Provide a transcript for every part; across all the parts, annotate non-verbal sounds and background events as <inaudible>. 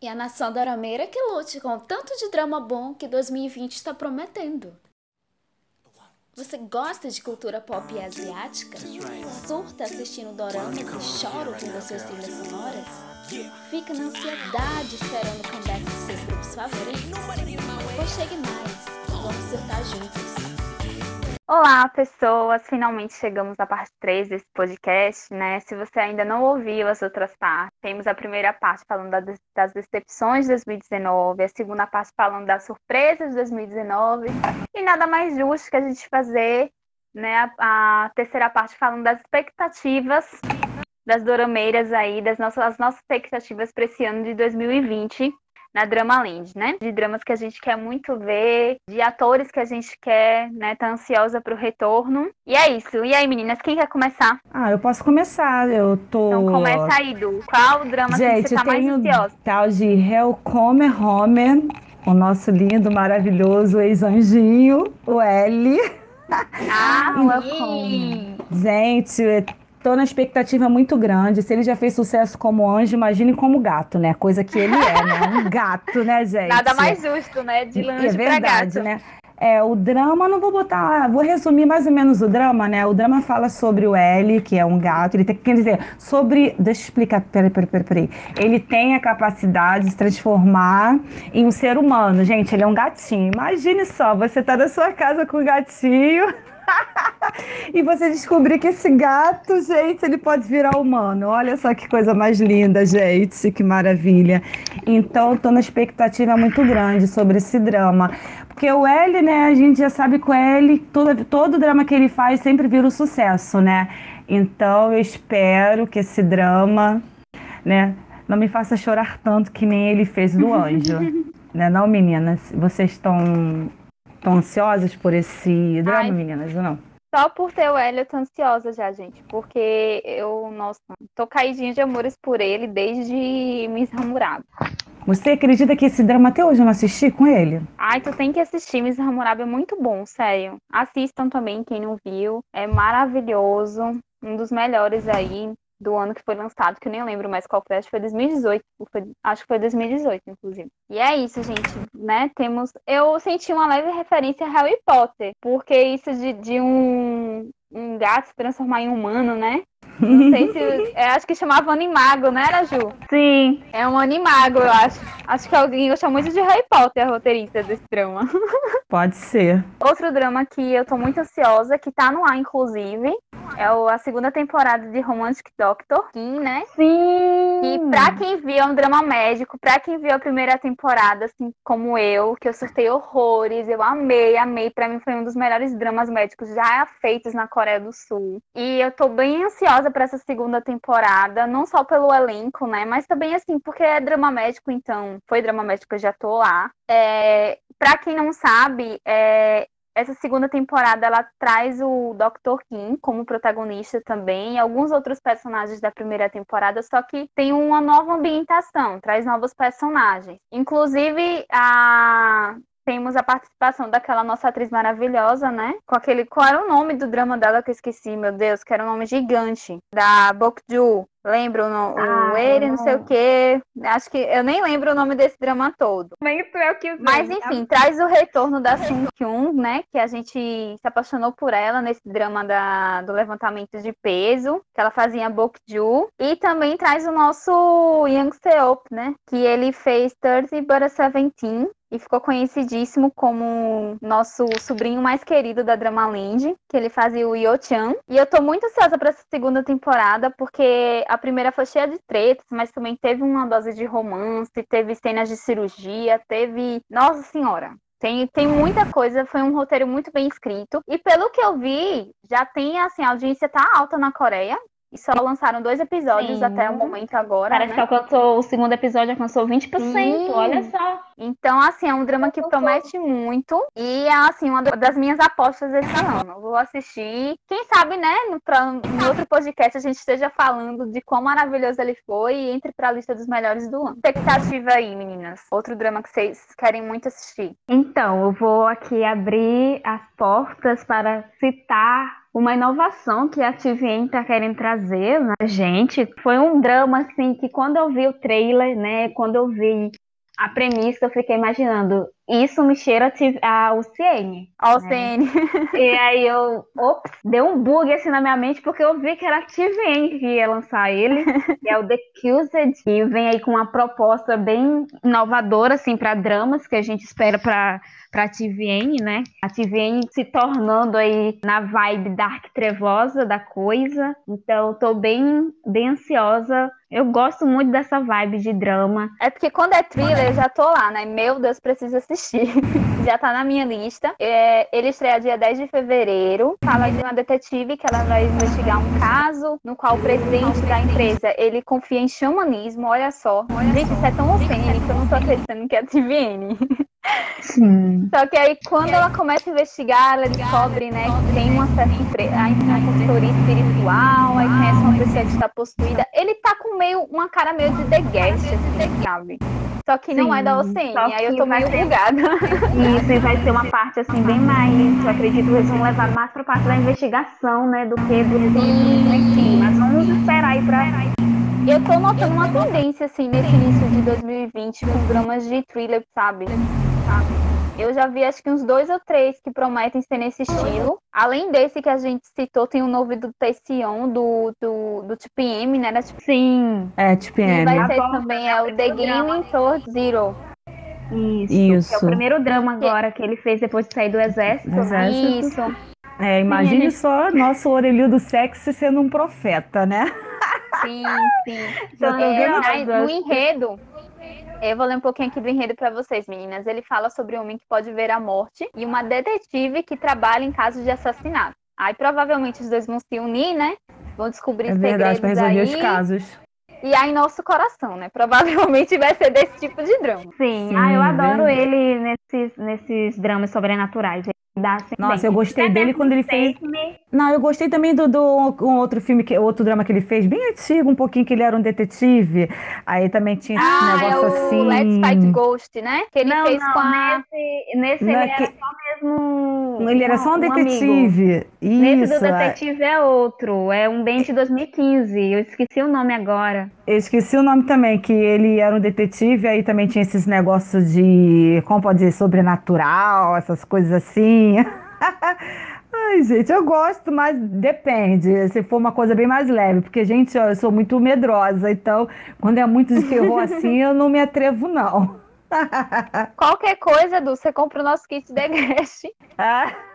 E a nação dorameira que lute com o tanto de drama bom que 2020 está prometendo. Você gosta de cultura pop asiática? Surta assistindo doramas e chora ouvindo suas trilhas sonoras? Fica na ansiedade esperando o comeback dos seus grupos favoritos? Pois chegue mais, vamos surtar juntos. Olá, pessoas! Finalmente chegamos à parte 3 desse podcast, né? Se você ainda não ouviu as outras partes, temos a primeira parte falando das decepções de 2019, a segunda parte falando das surpresas de 2019, e nada mais justo que a gente fazer, né, a, a terceira parte falando das expectativas das dorameiras aí, das nossas, as nossas expectativas para esse ano de 2020, na Dramaland, né? De dramas que a gente quer muito ver, de atores que a gente quer, né? Tá ansiosa pro retorno. E é isso. E aí, meninas, quem quer começar? Ah, eu posso começar. Eu tô. Então começa aí, Du. Qual drama gente, que você tá mais ansiosa? Tal de Hellcomer Homer, o nosso lindo, maravilhoso ex-anjinho, o L. Ah. <laughs> Gente, Tô na expectativa muito grande. Se ele já fez sucesso como anjo, imagine como gato, né? Coisa que ele é, né? Um <laughs> gato, né, gente? Nada mais justo, né? De anjo é verdade, né? É, o drama, não vou botar, vou resumir mais ou menos o drama, né? O drama fala sobre o L, que é um gato, ele tem, quer dizer, sobre, deixa eu explicar, peraí, peraí, peraí, peraí. Ele tem a capacidade de se transformar em um ser humano, gente, ele é um gatinho. Imagine só, você tá na sua casa com um gatinho <laughs> <laughs> e você descobrir que esse gato, gente, ele pode virar humano. Olha só que coisa mais linda, gente, que maravilha. Então, tô na expectativa muito grande sobre esse drama. Porque o L, né, a gente já sabe que o L, todo, todo drama que ele faz sempre vira um sucesso, né? Então, eu espero que esse drama, né, não me faça chorar tanto que nem ele fez do <laughs> Anjo. né? Não, meninas? Vocês estão Estão ansiosas por esse drama, Ai, meninas, ou não? Só por ter o Hélio, eu tô ansiosa já, gente. Porque eu, nossa, tô caidinha de amores por ele desde Miss Hammurabi. Você acredita que esse drama até hoje eu não assisti com ele? Ai, tu tem que assistir. Miss Hammurabi é muito bom, sério. Assistam também, quem não viu. É maravilhoso. Um dos melhores aí do ano que foi lançado, que eu nem lembro mais qual foi, acho que foi 2018, foi, acho que foi 2018, inclusive. E é isso, gente, né? Temos. Eu senti uma leve referência a Harry Potter, porque isso de, de um, um gato se transformar em humano, né? Não sei se. É, acho que chamava Animago, né, era, Ju? Sim. É um Animago, eu acho. Acho que alguém gosta muito de Harry Potter, a roteirista desse drama. <laughs> Pode ser. Outro drama que eu tô muito ansiosa, que tá no ar, inclusive, é a segunda temporada de Romantic Doctor, Kim, né? Sim! E pra quem viu, é um drama médico. Pra quem viu a primeira temporada, assim como eu, que eu surtei horrores, eu amei, amei. Pra mim foi um dos melhores dramas médicos já feitos na Coreia do Sul. E eu tô bem ansiosa pra essa segunda temporada, não só pelo elenco, né? Mas também, assim, porque é drama médico, então. Foi drama médico, eu já tô lá. É, Pra quem não sabe, é, essa segunda temporada ela traz o Dr. Kim como protagonista também, e alguns outros personagens da primeira temporada, só que tem uma nova ambientação, traz novos personagens. Inclusive, a temos a participação daquela nossa atriz maravilhosa, né? Com aquele. Qual era o nome do drama dela que eu esqueci, meu Deus? Que era um nome gigante. Da Bokju. Lembro no, ah, o Eri, não sei o quê. Acho que eu nem lembro o nome desse drama todo. é o que Mas enfim, traz o retorno da Sun Kyun, né? Que a gente se apaixonou por ela nesse drama da, do levantamento de peso, que ela fazia Bokju. E também traz o nosso Young Seop, né? Que ele fez 30 but a 17, e ficou conhecidíssimo como nosso sobrinho mais querido da Dramaland, que ele fazia o Yo-chan. E eu tô muito ansiosa para essa segunda temporada, porque a primeira foi cheia de tretas, mas também teve uma dose de romance, teve cenas de cirurgia, teve. Nossa Senhora! Tem, tem muita coisa, foi um roteiro muito bem escrito. E pelo que eu vi, já tem, assim, a audiência tá alta na Coreia. E só lançaram dois episódios Sim. até o momento agora. Parece né? que alcançou, o segundo episódio alcançou 20%, Sim. olha só. Então, assim, é um drama que promete muito. E é, assim, uma das minhas apostas desse ano. Vou assistir. Quem sabe, né, no, pra, no outro podcast a gente esteja falando de quão maravilhoso ele foi e entre pra lista dos melhores do ano. Expectativa aí, meninas. Outro drama que vocês querem muito assistir. Então, eu vou aqui abrir as portas para citar uma inovação que a TVN tá querendo trazer, né, gente? Foi um drama, assim, que quando eu vi o trailer, né, quando eu vi a premissa, eu fiquei imaginando, isso me cheira a UCN. A UCN. Né? E aí eu, ops, deu um bug assim na minha mente, porque eu vi que era a TVN que ia lançar ele, <laughs> que é o The Accused, e vem aí com uma proposta bem inovadora, assim, para dramas, que a gente espera para pra TVN, né? A TVN se tornando aí na vibe dark trevosa da coisa. Então, tô bem, bem ansiosa. Eu gosto muito dessa vibe de drama. É porque quando é thriller, eu já tô lá, né? Meu Deus, preciso assistir. <laughs> já tá na minha lista. É, ele estreia dia 10 de fevereiro. Fala de uma detetive que ela vai investigar um caso no qual o presidente da empresa, ele confia em xamanismo. Olha só. Gente, isso é tão ofênico, eu não tô acreditando que é a TVN. <laughs> Sim. Só que aí, quando ela começa a investigar, ela descobre, né, que tem uma certa empresa, uma consultoria espiritual, aí conhece uma pessoa que está possuída. Ele tá com meio, uma cara meio de The Guest, assim, sabe? Só que Sim, não é da OCN, aí eu tô meio bugada. Isso, e vai ser uma parte, assim, bem mais, eu acredito que eles vão levar mais pra parte da investigação, né, do que do Sim. Mas vamos esperar aí pra... Eu tô notando uma tendência, assim, nesse início de 2020, com dramas de thriller, sabe? Eu já vi acho que uns dois ou três que prometem ser nesse estilo. Além desse que a gente citou, tem o um novo do Tession, do, do, do TPM, né? Sim. É, TPM. E vai ter também é o The Game Towards Zero. Isso, Isso. é o primeiro drama agora que ele fez depois de sair do exército. Né? exército. Isso. É, imagine sim, só nosso orelhinho do sexo sendo um profeta, né? Sim, sim. Então, é, no enredo, eu vou ler um pouquinho aqui do enredo para vocês, meninas. Ele fala sobre um homem que pode ver a morte e uma detetive que trabalha em casos de assassinato. Aí provavelmente os dois vão se unir, né? Vão descobrir é verdade, segredos resolver aí. os casos. E aí nosso coração, né? Provavelmente vai ser desse tipo de drama. Sim, Sim ah, eu adoro verdade. ele nesses, nesses dramas sobrenaturais. Nossa, eu gostei dele quando ele fez. Não, eu gostei também do, do um outro filme, que, outro drama que ele fez, bem antigo, um pouquinho, que ele era um detetive. Aí também tinha esse ah, negócio é o assim. Let's Fight Ghost, né? Que ele não, fez não, com a. Nesse, nesse não, ele que... era só mesmo. Ele era só um detetive. Um Isso. Nesse do detetive é outro. É um bem de 2015. Eu esqueci o nome agora. Eu esqueci o nome também, que ele era um detetive, aí também tinha esses negócios de, como pode dizer, sobrenatural, essas coisas assim. <laughs> Ai, gente, eu gosto, mas depende. Se for uma coisa bem mais leve, porque, gente, eu sou muito medrosa, então, quando é muito de terror <laughs> assim, eu não me atrevo, não. Qualquer coisa, Du, você compra o nosso kit de Guest.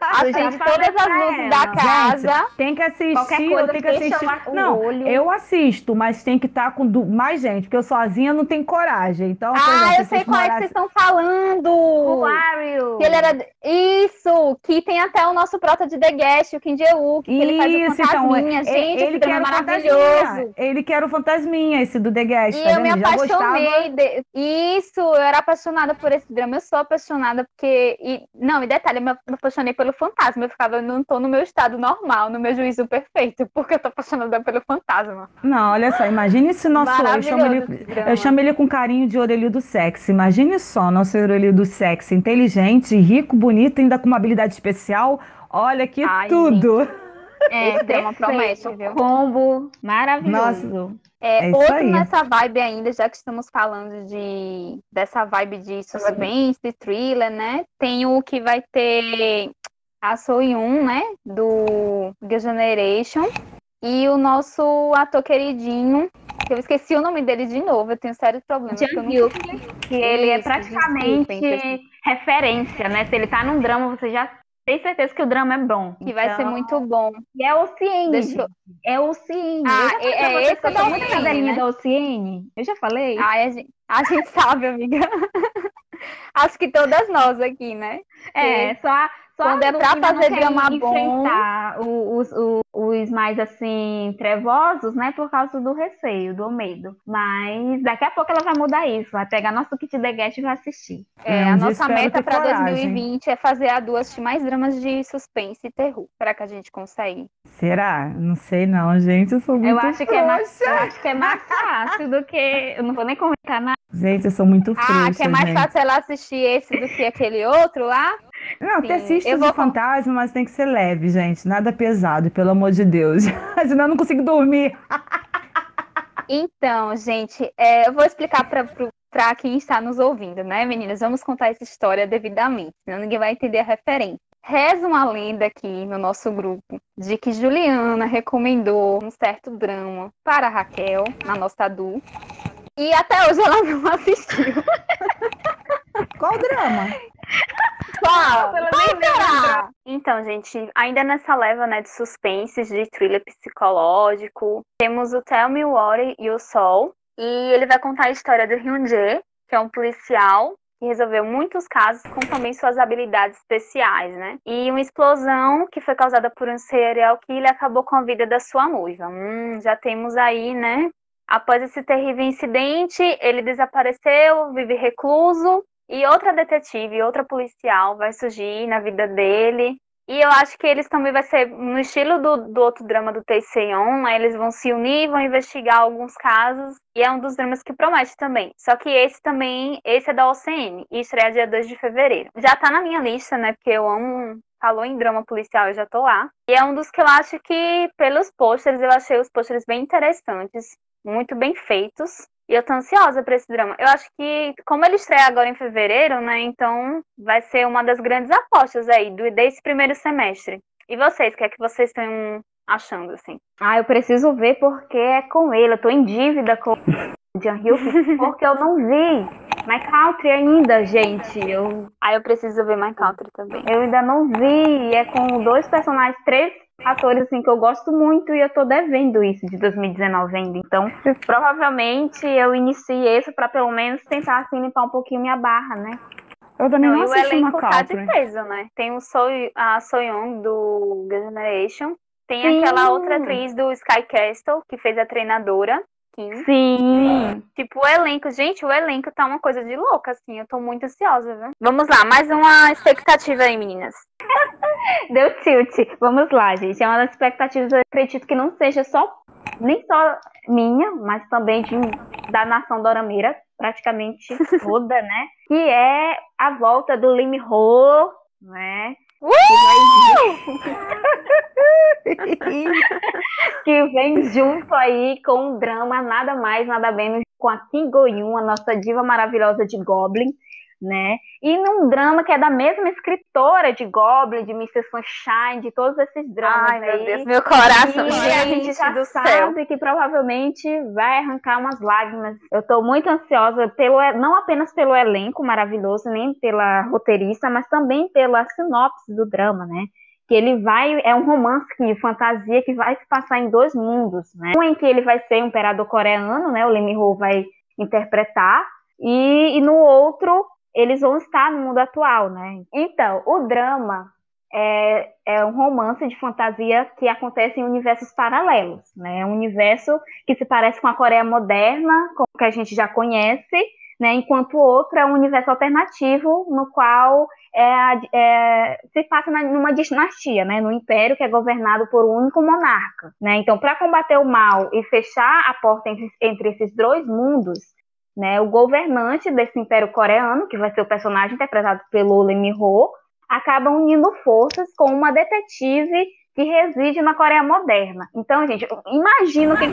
Acende todas as luzes da casa. Gente, tem que assistir, Qualquer coisa, tem que assistir. Não, olho. eu assisto, mas tem que estar tá com mais gente, porque eu sozinha não tenho coragem. Então, ah, eu sei qual é que vocês estão falando. O Wario. Que ele era isso, que tem até o nosso prota de The Guest, o Kim Jae-wook, que ele faz o então, fantasminha. Então, gente, ele esse é maravilhoso. Ele quer o fantasminha, esse do The Guest, e tá eu me apaixonei. De... Isso, eu era apaixonada por esse drama, eu sou apaixonada porque. E, não, e detalhe, eu me apaixonei pelo fantasma. Eu ficava, eu não tô no meu estado normal, no meu juízo perfeito, <laughs> porque eu tô apaixonada pelo fantasma. Não, olha só, imagine esse nosso. Eu chamo, ele, eu chamo ele com carinho de orelho do sexo. Imagine só, nosso orelho do sexo, inteligente, rico, bonito, ainda com uma habilidade especial. Olha que Ai, tudo. Gente. É, esse drama promete, viu? Combo maravilhoso. Nossa. É, é outro aí. nessa vibe ainda, já que estamos falando de dessa vibe de suspense, thriller, né? Tem o que vai ter a Soyun, né? Do The Generation. E o nosso ator queridinho, que eu esqueci o nome dele de novo, eu tenho sérios problemas. Jang que ele é praticamente referência, né? Se ele tá num drama, você já tenho certeza que o drama é bom. Que então... vai ser então, muito bom. E é o. Deixa... É o Ciene. Ah, é, é esse que eu tô muito cadelinha né? da Ociene. Eu já falei. Ah, a gente, a gente sabe, amiga. <laughs> Acho que todas nós aqui, né? É, só, só Quando é pra fazer drama bom. Os, os, os mais assim, trevosos, né? Por causa do receio, do medo. Mas daqui a pouco ela vai mudar isso. Vai pegar nosso kit de guest e vai assistir. É, a nossa meta para 2020 é fazer a duas mais dramas de suspense e terror. Será que a gente consegue? Será? Não sei não, gente. Eu sou muito eu acho que é mais, Eu acho que é mais fácil do que. Eu não vou nem comentar nada. Gente, eu sou muito frouxa, Ah, que é mais gente. fácil ela assistir esse do que aquele outro lá? Não, ter susto vou... de fantasma, mas tem que ser leve, gente. Nada pesado, pelo amor de Deus. <laughs> Senão eu não consigo dormir. então, gente, é, eu vou explicar para quem está nos ouvindo, né, meninas? Vamos contar essa história devidamente, senão ninguém vai entender a referência. Reza uma lenda aqui no nosso grupo de que Juliana recomendou um certo drama para Raquel, na nossa Du, e até hoje ela não <laughs> assistiu. Qual drama? Qual? Qual então, gente, ainda nessa leva né, de suspense, de thriller psicológico, temos o Tell Me What e o Sol. E ele vai contar a história do Hyun-jae, que é um policial que resolveu muitos casos com também suas habilidades especiais, né? E uma explosão que foi causada por um serial killer acabou com a vida da sua noiva. Hum, já temos aí, né? Após esse terrível incidente, ele desapareceu, vive recluso e outra detetive, outra policial vai surgir na vida dele. E eu acho que eles também vai ser no estilo do, do outro drama do Taeseon, né? eles vão se unir, vão investigar alguns casos, e é um dos dramas que promete também. Só que esse também, esse é da OCN, e estreia dia 2 de fevereiro. Já tá na minha lista, né, porque eu amo, falou em drama policial, eu já tô lá. E é um dos que eu acho que, pelos pôsteres, eu achei os pôsteres bem interessantes, muito bem feitos. E eu tô ansiosa pra esse drama. Eu acho que, como ele estreia agora em fevereiro, né? Então vai ser uma das grandes apostas aí do, desse primeiro semestre. E vocês, o que é que vocês estão achando, assim? Ah, eu preciso ver porque é com ele. Eu tô em dívida com o Jan Hyuk <laughs> porque eu não vi My Country ainda, gente. Eu... Ah, eu preciso ver My Country também. Eu ainda não vi. É com dois personagens, três atores assim que eu gosto muito e eu tô devendo isso de 2019 ainda. Então, provavelmente eu iniciei esse para pelo menos tentar assim limpar um pouquinho minha barra, né? Eu também não, não o elenco tá de peso, né? Tem o so a Soyeon do Generation, tem Sim. aquela outra atriz do Sky Castle que fez a treinadora. Sim. Sim. Tipo, o elenco, gente, o elenco tá uma coisa de louca, assim. Eu tô muito ansiosa, viu? Vamos lá, mais uma expectativa aí, meninas. <laughs> Deu tilt. Vamos lá, gente. É uma das expectativas, eu acredito que não seja só, nem só minha, mas também de, da nação dorameira, praticamente <laughs> toda, né? Que é a volta do Lim Ho, né? Que, vem junto aí com um drama nada mais, nada menos com a Kim Go-yoon, a nossa diva maravilhosa de Goblin, né? E num drama que é da mesma escritora de Goblin, de Mrs. Sunshine, de todos esses dramas Ai, meu aí. Deus, meu coração. E a gente já do sabe céu. que provavelmente vai arrancar umas lágrimas. Eu tô muito ansiosa pelo não apenas pelo elenco maravilhoso, nem pela roteirista, mas também pela sinopse do drama, né? que ele vai é um romance de fantasia que vai se passar em dois mundos, né? Um em que ele vai ser um imperador coreano, né? O Lee Min-ho vai interpretar e, e no outro eles vão estar no mundo atual, né? Então, o drama é, é, um romance de fantasia que acontece em universos paralelos, né? É um universo que se parece com a Coreia moderna, como que a gente já conhece, né? Enquanto o outro é um universo alternativo no qual é, é, se passa numa dinastia, né? No império que é governado por um único monarca, né? Então, para combater o mal e fechar a porta entre, entre esses dois mundos, né? O governante desse Império Coreano, que vai ser o personagem interpretado pelo Lee Min-ho, acaba unindo forças com uma detetive que reside na Coreia moderna. Então, gente, imagino que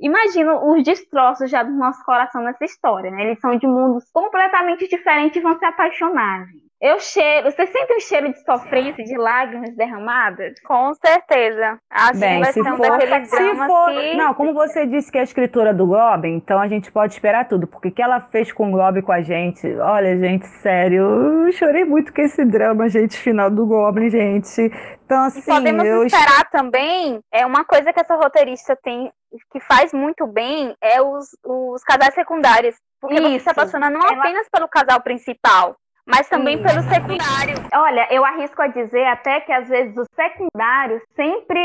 imagino os destroços já do nosso coração nessa história, né? Eles são de mundos completamente diferentes e vão se apaixonar. Gente. Eu cheiro. Você sente um cheiro de sofrência, de lágrimas derramadas? Com certeza. Acho Bem, que vai ser um daqueles dramas for, que... Não, como você disse que é a escritora do Goblin, então a gente pode esperar tudo. Porque o que ela fez com o Goblin com a gente... Olha, gente, sério, eu chorei muito com esse drama, gente, final do Goblin, gente. Então, assim, e podemos eu... esperar também, é uma coisa que essa roteirista tem, que faz muito bem, é os, os casais secundários. Porque Isso. você se apaixona não ela... apenas pelo casal principal, mas também Sim. pelo secundário. Olha, eu arrisco a dizer até que às vezes os secundários sempre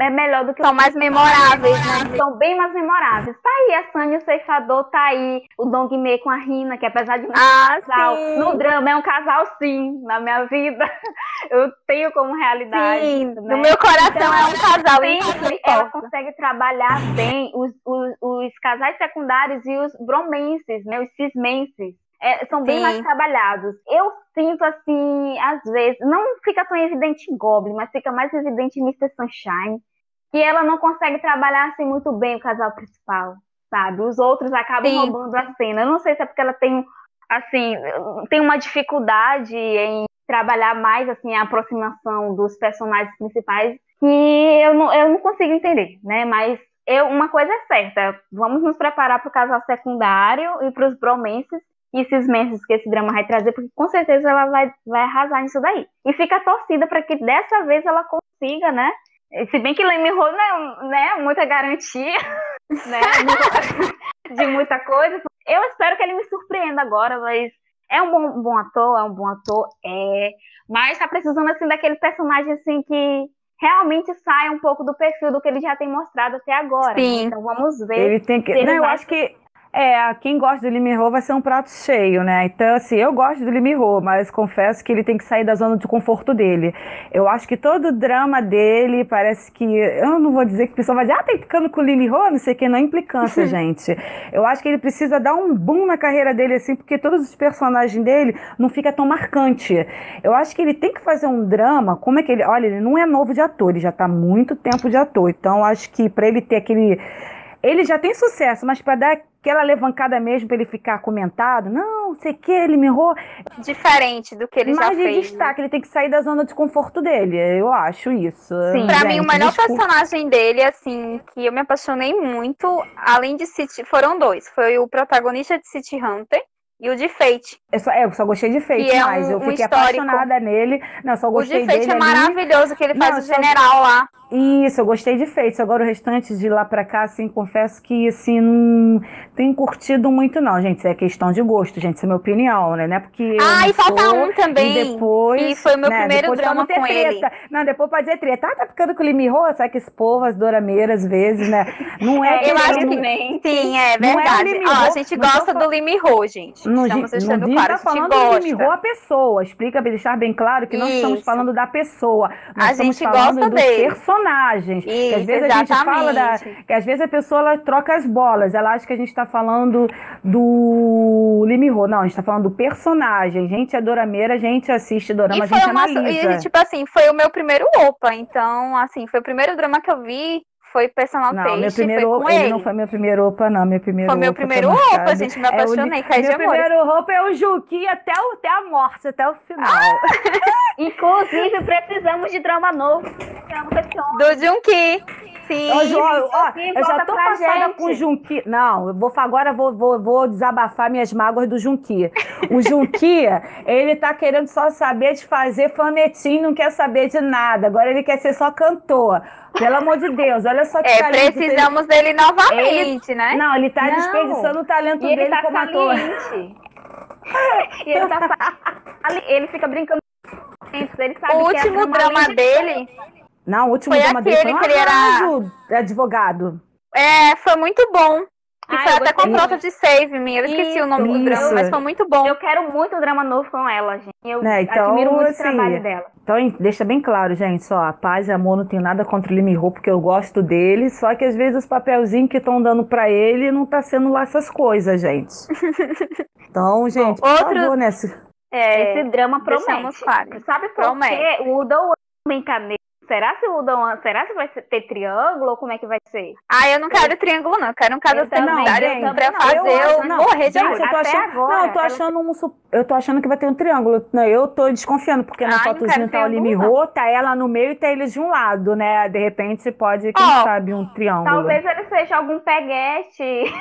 é melhor do que São os mais memoráveis, né? São bem mais memoráveis. Tá aí a Sânia, o ceifador, tá aí o Dong Mei com a Rina, que apesar de um ah, casal, sim. no drama é um casal sim, na minha vida. <laughs> Eu tenho como realidade. Sim, né? no meu coração então, é um casal. Sempre ela consegue trabalhar bem os, os, os casais secundários e os bromenses, né? Os cismenses é, são bem Sim. mais trabalhados. Eu sinto, assim, às vezes, não fica tão evidente em Goblin, mas fica mais evidente em Mr. Sunshine, que ela não consegue trabalhar, assim, muito bem o casal principal, sabe? Os outros acabam Sim. roubando a cena. Eu não sei se é porque ela tem, assim, tem uma dificuldade em trabalhar mais, assim, a aproximação dos personagens principais, que eu não, eu não consigo entender, né? Mas eu, uma coisa é certa, vamos nos preparar para o casal secundário e para os bromances e esses meses que esse drama vai trazer, porque com certeza ela vai, vai arrasar nisso daí. E fica torcida para que dessa vez ela consiga, né? Se bem que Leme Ho não é né, muita garantia <laughs> né, de muita coisa. Eu espero que ele me surpreenda agora, mas é um bom, bom ator, é um bom ator, é. Mas tá precisando assim daquele personagem assim que realmente saia um pouco do perfil do que ele já tem mostrado até agora. Sim. Então vamos ver. Ele tem que. Não, eu acho que é, quem gosta do Limirro vai ser um prato cheio, né? Então, assim, eu gosto do Limirro, mas confesso que ele tem que sair da zona de conforto dele. Eu acho que todo o drama dele parece que. Eu não vou dizer que o pessoal vai dizer, ah, tá implicando com o Limirro, não sei o que, não é implicância, <laughs> gente. Eu acho que ele precisa dar um boom na carreira dele, assim, porque todos os personagens dele não fica tão marcante. Eu acho que ele tem que fazer um drama, como é que ele. Olha, ele não é novo de ator, ele já tá muito tempo de ator. Então, acho que para ele ter aquele ele já tem sucesso, mas para dar aquela levancada mesmo para ele ficar comentado, não, sei que, ele me errou. Diferente do que ele mais já fez. Mais de destaque, né? ele tem que sair da zona de conforto dele, eu acho isso. Sim. Pra mim, o melhor desculpa. personagem dele, assim, que eu me apaixonei muito, além de City, foram dois. Foi o protagonista de City Hunter, e o de Fate. Eu só, é, eu só gostei de Fate é mais. Um, eu fiquei um apaixonada nele. Não, só gostei o de Fate dele é maravilhoso, que ele faz Não, o general lá. Isso, eu gostei de Fate. Agora o restante de lá pra cá, assim, confesso que, assim, não tem curtido muito, não, gente. Isso é questão de gosto, gente. Isso é minha opinião, né? É porque. Ah, e falta um também. E depois. Que foi o meu né, primeiro drama com treta. ele. Não, depois pode dizer treta. Ah, tá ficando com o Limirro? Sabe que esse povo, as dorameiras, às vezes, né? Não é. é eu acho que nem. Sim, é, é verdade. É Ó, a gente gosta do Limirro, gente. Não, estamos deixando não claro. Tá falando gosta. do Limirro a pessoa. Explica, deixar bem claro que não Isso. estamos falando da pessoa. Nós a estamos gente falando gosta dos dele. personagens. Isso, que às vezes exatamente. a gente fala da. Que às vezes a pessoa ela troca as bolas. Ela acha que a gente está falando do Limirro. Não, a gente está falando do personagem. Gente é dorameira, a gente assiste dorama, a gente uma, analisa. E, tipo assim, foi o meu primeiro opa. Então, assim, foi o primeiro drama que eu vi foi personal não, taste, meu primeiro opa, ele. ele. não foi meu primeiro opa, não. Meu primeiro foi meu primeiro opa, gente. Me apaixonei, é o, caí Meu primeiro opa é o Juki até, o, até a morte, até o final. Ah! <laughs> Inclusive, precisamos de drama novo. Do Junki. Sim. Ô, João, ó, eu já tô passada gente. com o Junki. Não, eu vou agora vou, vou, vou desabafar minhas mágoas do Junki. O Junki, <laughs> ele tá querendo só saber de fazer fanetinho, não quer saber de nada. Agora ele quer ser só cantor. Pelo amor de Deus, olha só que é, talento. Precisamos dele novamente, ele, né? Não, ele tá não. desperdiçando o talento e dele tá como ator. e ele, tá, ele fica brincando. Ele sabe o último drama dele. Não, o último foi drama dele foi um que ele era advogado. É, foi muito bom. E foi até com prova de Save Me. Eu esqueci isso, o nome do drama, mas foi muito bom. Eu quero muito o drama novo com ela, gente. Eu né, então, admiro muito assim, o trabalho dela. Então, deixa bem claro, gente, só, a paz e amor não tem nada contra o Limiho, porque eu gosto dele, só que às vezes os papelzinhos que estão dando para ele não tá sendo lá essas coisas, gente. <laughs> Então, gente, Bom, por outro... favor, né? É, esse drama promete. Sabe por promete. quê? O Udon Caneta Será se Udon, será se vai ter triângulo ou como é que vai ser? Ah, eu não quero triângulo, não. Eu quero um casal secundário pra fazer eu, eu morrer de amor. Eu tô achando, agora, não, eu tô achando um, eu tô achando que vai ter um triângulo. Não, eu tô desconfiando, porque na fotozinha tá o Limirô, tá ela no meio e tá eles de um lado, né? De repente pode, quem oh, sabe, um triângulo. Talvez ele seja algum peguete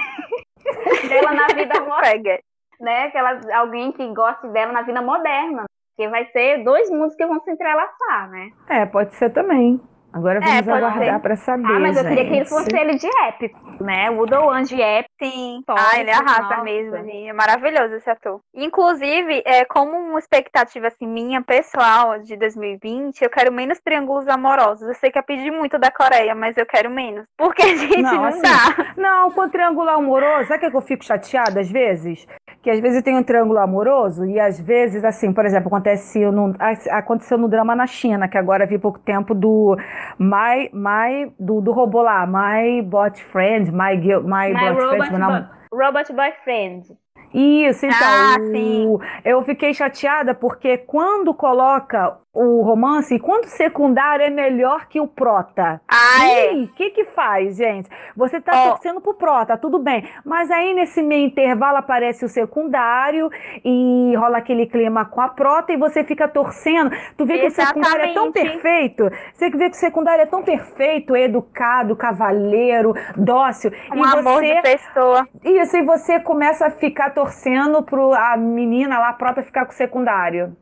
<laughs> dela na vida <laughs> moderna. né? Aquela, alguém que goste dela na vida moderna. Porque vai ser dois mundos que vão se entrelaçar, né? É, pode ser também. Agora é, vamos é, aguardar para saber. Ah, mas eu queria que ele fosse ele de épico, né? O Doan de épico. Sim. ah, ele arrasa nossa. mesmo. É maravilhoso esse ator. Inclusive, é, como uma expectativa assim, minha pessoal de 2020, eu quero menos triângulos amorosos. Eu sei que eu pedi muito da Coreia, mas eu quero menos. Porque, <laughs> gente, não, não assim, dá. Não, com triângulo amoroso, sabe que eu fico chateada às vezes? Que às vezes tem um triângulo amoroso e às vezes, assim, por exemplo, acontece no, aconteceu no drama na China, que agora vi pouco tempo do My, my do, do robô lá, My Bot Friend, My, my, my Bot Friend, bo Robot Boyfriend. Isso, então. Ah, o-. Eu fiquei chateada porque quando coloca o romance, quando o secundário é melhor que o prota. Ah, é. o que que faz, gente? Você tá Ó. torcendo pro prota, tudo bem. Mas aí nesse meio intervalo aparece o secundário e rola aquele clima com a prota e você fica torcendo. Tu vê que o secundário é tão Exatamente. perfeito. Você vê que o secundário é tão perfeito, educado, cavalheiro, dócil. Um e amor você de pessoa. isso, e você começa a ficar torcendo pro a menina lá, a prota, ficar com o secundário.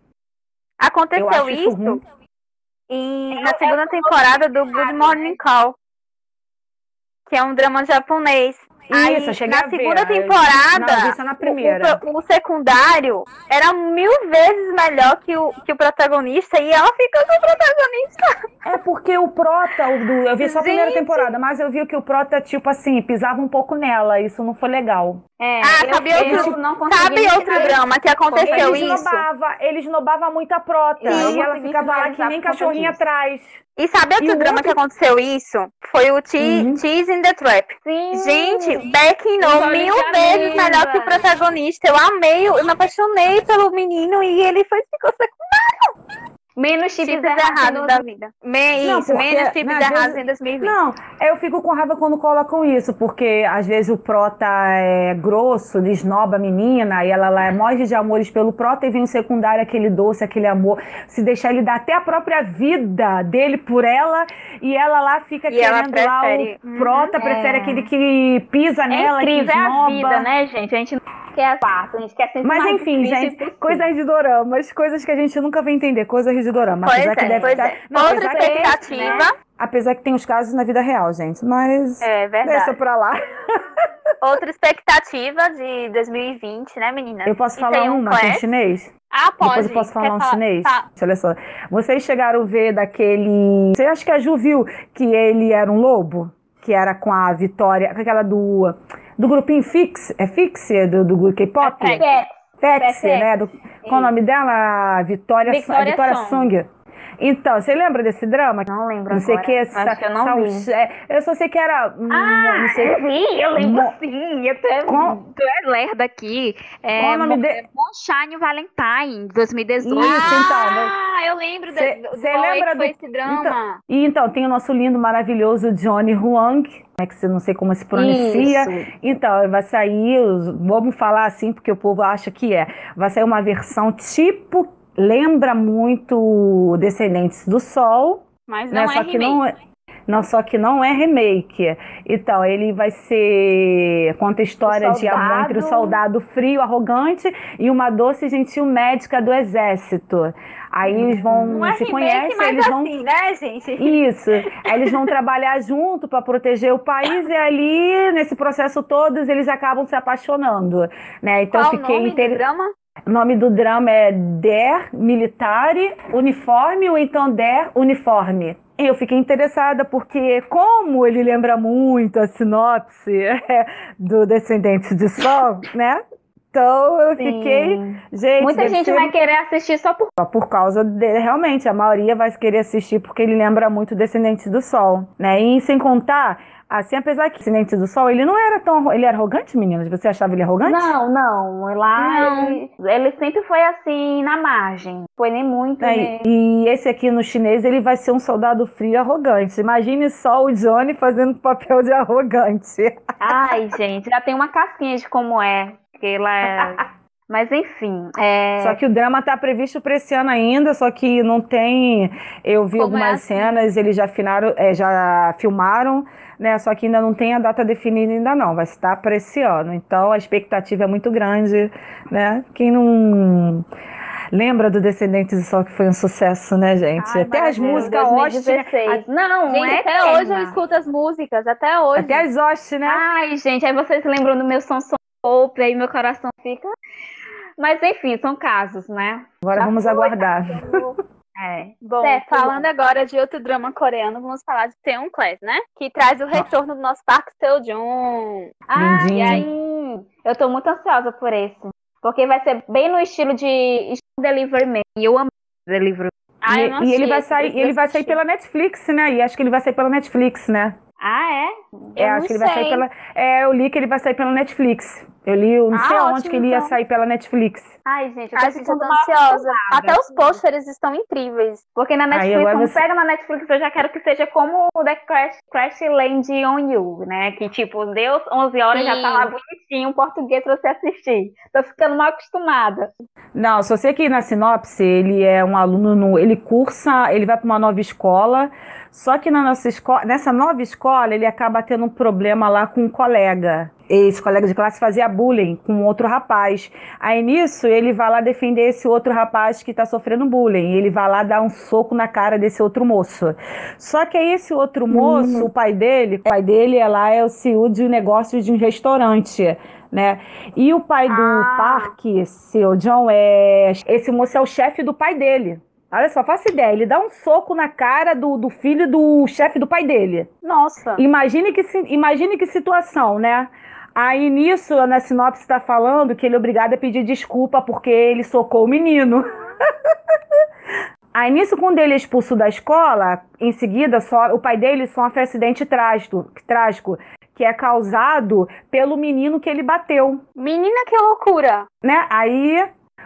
Eu Aconteceu isso isso em- na segunda temporada do Good Morning Call, que é um drama japonês. Aí, Isso, eu cheguei na a ver. segunda Eu- temporada, Não, isso na primeira. O, o secundário era mil vezes melhor que o, que o protagonista e ela fica com o protagonista. É porque o prota, o do, eu vi só a primeira Gente. temporada, mas eu vi que o prota, tipo assim, pisava um pouco nela. Isso não foi legal. É, Ah, eu, sabe eu outro- não consegui Sabe outro drama que aconteceu Ele isso? esnobava, ele esnobava muito a prota. Não e ela ficava lá que nem cachorrinha atrás. E sabe outro E o drama outro- que aconteceu isso? Foi o Uhum. Cheese in the Trap. Sim. Gente, Becky No, História mil vezes melhor que o protagonista. Eu amei, eu me apaixonei pelo menino e ele foi ficou secundário. Menos chips, Chips errados da vida. Me, Não, isso, porque, menos chips errados vezes- em 2020. Não, eu fico com raiva quando colocam isso, porque às vezes o prota é grosso, ele esnoba a menina, e ela lá é morre de amores pelo prota, e vem o secundário, aquele doce, aquele amor, se deixar ele dar até a própria vida dele por ela, e ela lá fica E querendo lá prefere- o prota, Uhum, prefere é. aquele que pisa É nela, incrível que é a esnoba. vida, né, gente? A gente quer a parte, a gente quer sempre Mas mais enfim, gente, possível. coisas de dorama, coisas que a gente nunca vai entender, coisas de dorama. Pois apesar que é, deve pois estar- é. Não, Outra que expectativa. né? Apesar que tem os casos na vida real, gente, mas É deixa verdade. pra lá. <laughs> Outra expectativa de 2020, né, meninas? Eu posso E falar tem um uma em clash. chinês? Ah, pode. Depois eu posso falar Quer um falar? chinês? Tá. Olha só. Vocês chegaram a ver daquele. Você acha que a Ju viu que ele era um lobo? Que era com a Vitória, com aquela do. Do grupinho Fix, é Fix? Do, do K-pop? É Fix. É, Fex. né? Do, qual o nome dela? Vitória, Vitória Vitória Song. Song. Então, você lembra desse drama? não lembro Não sei o agora. que. Acho que eu não vi. é, eu só sei que era. hum, Ah, não sei. eu vi, eu lembro sim. Eu tô, Qual- tô é lerda aqui. É, Qual o nome Mo- de- Monshine Valentine, 2018. Isso, então. né? Ah, eu lembro Cê- de, do cê qual é lembra do- esse drama. E então, tem o nosso lindo, maravilhoso Johnny Huang, né, que você não sei como se pronuncia. Isso. Então, vai sair, os- vamos falar assim, porque o povo acha que é. Vai sair uma versão tipo, lembra muito Descendentes do Sol, Mas né? não só é que remake. não é. Não, só que não é remake. Então, ele vai ser. Conta a história de amor entre o soldado- frio, arrogante e uma doce e gentil médica do exército. Aí eles vão. Não é se remake, conhecem, mas eles vão. assim, né, gente? Isso. Aí eles vão trabalhar junto para proteger o país e ali, nesse processo todos, eles acabam se apaixonando, né? Então Qual eu o fiquei nome inter... do drama? O nome do drama é Der Militare Uniforme ou então Der Uniforme. E eu fiquei interessada porque, como ele lembra muito a sinopse <laughs> do Descendentes de Sol, né? Então eu Sim. fiquei. Gente, Muita gente ser vai querer assistir só por só por causa de, realmente, a maioria vai querer assistir porque ele lembra muito Descendentes do Sol, né? E sem contar, assim, apesar que Descendentes do Sol, ele não era tão, ele era arrogante, meninas? Você achava ele arrogante? Não, não. Lá Não. Ele, ele sempre foi assim, na margem. Foi nem muito, É, né? e esse aqui no chinês, ele vai ser um soldado frio e arrogante. Imagine só o Johnny fazendo papel de arrogante. Ai, gente, já tem uma casquinha de como é. Que ela é... <laughs> Mas enfim, é... Só que o drama tá previsto para esse ano ainda, só que não tem. Eu vi Como é algumas assim? cenas, eles já finaram, é, já filmaram, né? Só que ainda não tem a data definida ainda não. Vai estar para esse ano. Então a expectativa é muito grande, né? Quem não lembra do Descendentes do Sol que foi um sucesso, né, gente? Ai, Até as músicas host, né? 2016. Não, Gente, é até eterna. hoje eu escuto as músicas, até hoje. Até as host, né? Ai, gente, aí vocês lembram do meu som Hope, aí meu coração fica. Mas enfim, são casos, né? Agora já vamos foi, aguardar. É. Bom, Certo, falando agora de outro drama coreano, vamos falar de Taeon Class, né? Que traz o retorno do nosso Park Seo-joon. Ah, Lindinho. e aí? Eu tô muito ansiosa por esse. Porque vai ser bem no estilo de Delivery Man. E eu amo Delivery Ah, eu e, não e ele vai sair, ele vai sair pela Netflix, né? E acho que ele vai sair pela Netflix, né? Ah, é? É, Eu acho não que ele vai sair pela. É, eu li que ele vai sair pela Netflix. Eu li, eu não Ah, sei ótimo, onde que ele ia então. sair pela Netflix. Ai, gente, eu Ai, tô, eu tô ansiosa. Até os pôsteres estão incríveis. Porque na Aí Netflix, agora quando você- pega na Netflix, eu já quero que seja como o The Crash, Crash Land on You, né? Que tipo, deu 11 horas já tá lá Sim. bonitinho, um português pra você assistir. Tô ficando mal acostumada. Não, só sei que na sinopse ele é um aluno no, ele cursa, ele vai para uma nova escola, só que na nossa escola, nessa nova escola ele acaba tendo um problema lá com um colega. Esse colega de classe fazia bullying com outro rapaz. Aí nisso ele vai lá defender esse outro rapaz que tá sofrendo bullying. Ele vai lá dar um soco na cara desse outro moço. Só que aí esse outro moço, o pai dele, o pai dele é lá é o CEO de negócios de um restaurante, né? E o pai do Ah. parque, seu John, é esse moço é o chefe do pai dele. Olha só, faça ideia, ele dá um soco na cara do, do filho do chefe do pai dele. Nossa. Imagine que, imagine que situação, né? Aí nisso, na sinopse está falando que ele é obrigado a pedir desculpa porque ele socou o menino. <laughs> Aí nisso, quando ele é expulso da escola, em seguida, só, o pai dele sofre um acidente trágico, trágico, que é causado pelo menino que ele bateu Menina, que loucura. né? Aí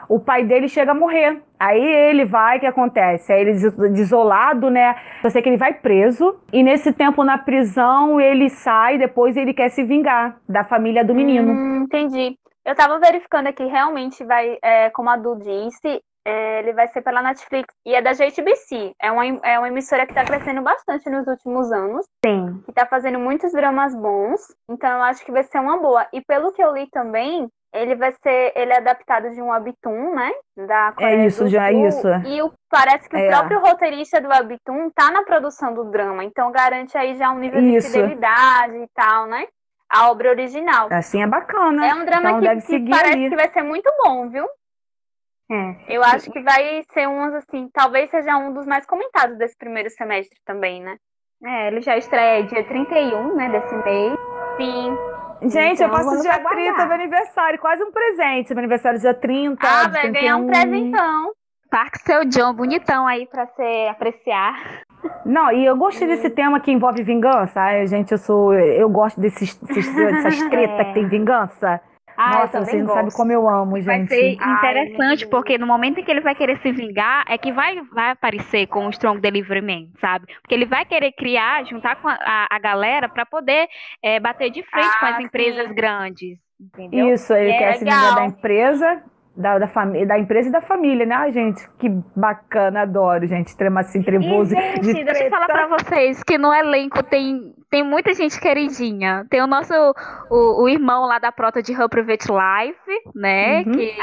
o pai dele chega a morrer. Aí ele vai, o que acontece? Aí ele des- desolado, né? Eu sei que ele vai preso e nesse tempo na prisão ele sai, depois ele quer se vingar da família do menino. Hum, entendi. Eu tava verificando aqui, realmente vai, é, como a Du disse, é, ele vai ser pela Netflix. E é da JTBC. É uma, é uma emissora que tá crescendo bastante nos últimos anos. Sim. que tá fazendo muitos dramas bons, então eu acho que vai ser uma boa. E pelo que eu li também, ele vai ser, ele é adaptado de um webtoon, né? Da Coreia isso, do já é Sul. isso. E o- parece que É. o próprio roteirista do webtoon tá na produção do drama, então garante aí já um nível de Isso. fidelidade e tal, né? A obra original. Assim é bacana. É um drama então que, deve que seguir parece ali. que vai ser muito bom, viu? É. Eu acho que vai ser um, assim, talvez seja um dos mais comentados desse primeiro semestre também, né? É, ele já estreia dia 31, né, desse mês. Sim. Gente, eu Então, passo vamos dia aguardar. 30, meu aniversário, quase um presente. Meu aniversário dia 30. Ah, vai ganhar um 31. presentão. Parque Seu John, bonitão aí pra você apreciar. Não, e eu gostei desse tema que envolve vingança. Ai, gente, eu sou. Eu gosto desses, desses, dessas <laughs> tretas que tem vingança. Ah, Nossa, vocês não sabem gosto. como eu amo, Vai gente. ser Ai, interessante, porque no momento em que ele vai querer se vingar, é que vai, vai aparecer com o Strong Delivery Man, sabe? Porque ele vai querer criar, juntar com a, a, a galera pra poder é, bater de frente com Ah, as empresas sim. grandes, entendeu? Isso, ele É quer se legal. vingar da empresa, da, da, fami- da empresa e da família, né? Ai, gente, que bacana, adoro, gente. Trema assim, trevoso. E, gente, de deixa eu falar treta. pra vocês que no elenco tem, tem muita gente queridinha. Tem o nosso, o, o irmão lá da prota de Her Private Life, né? Uhum. Que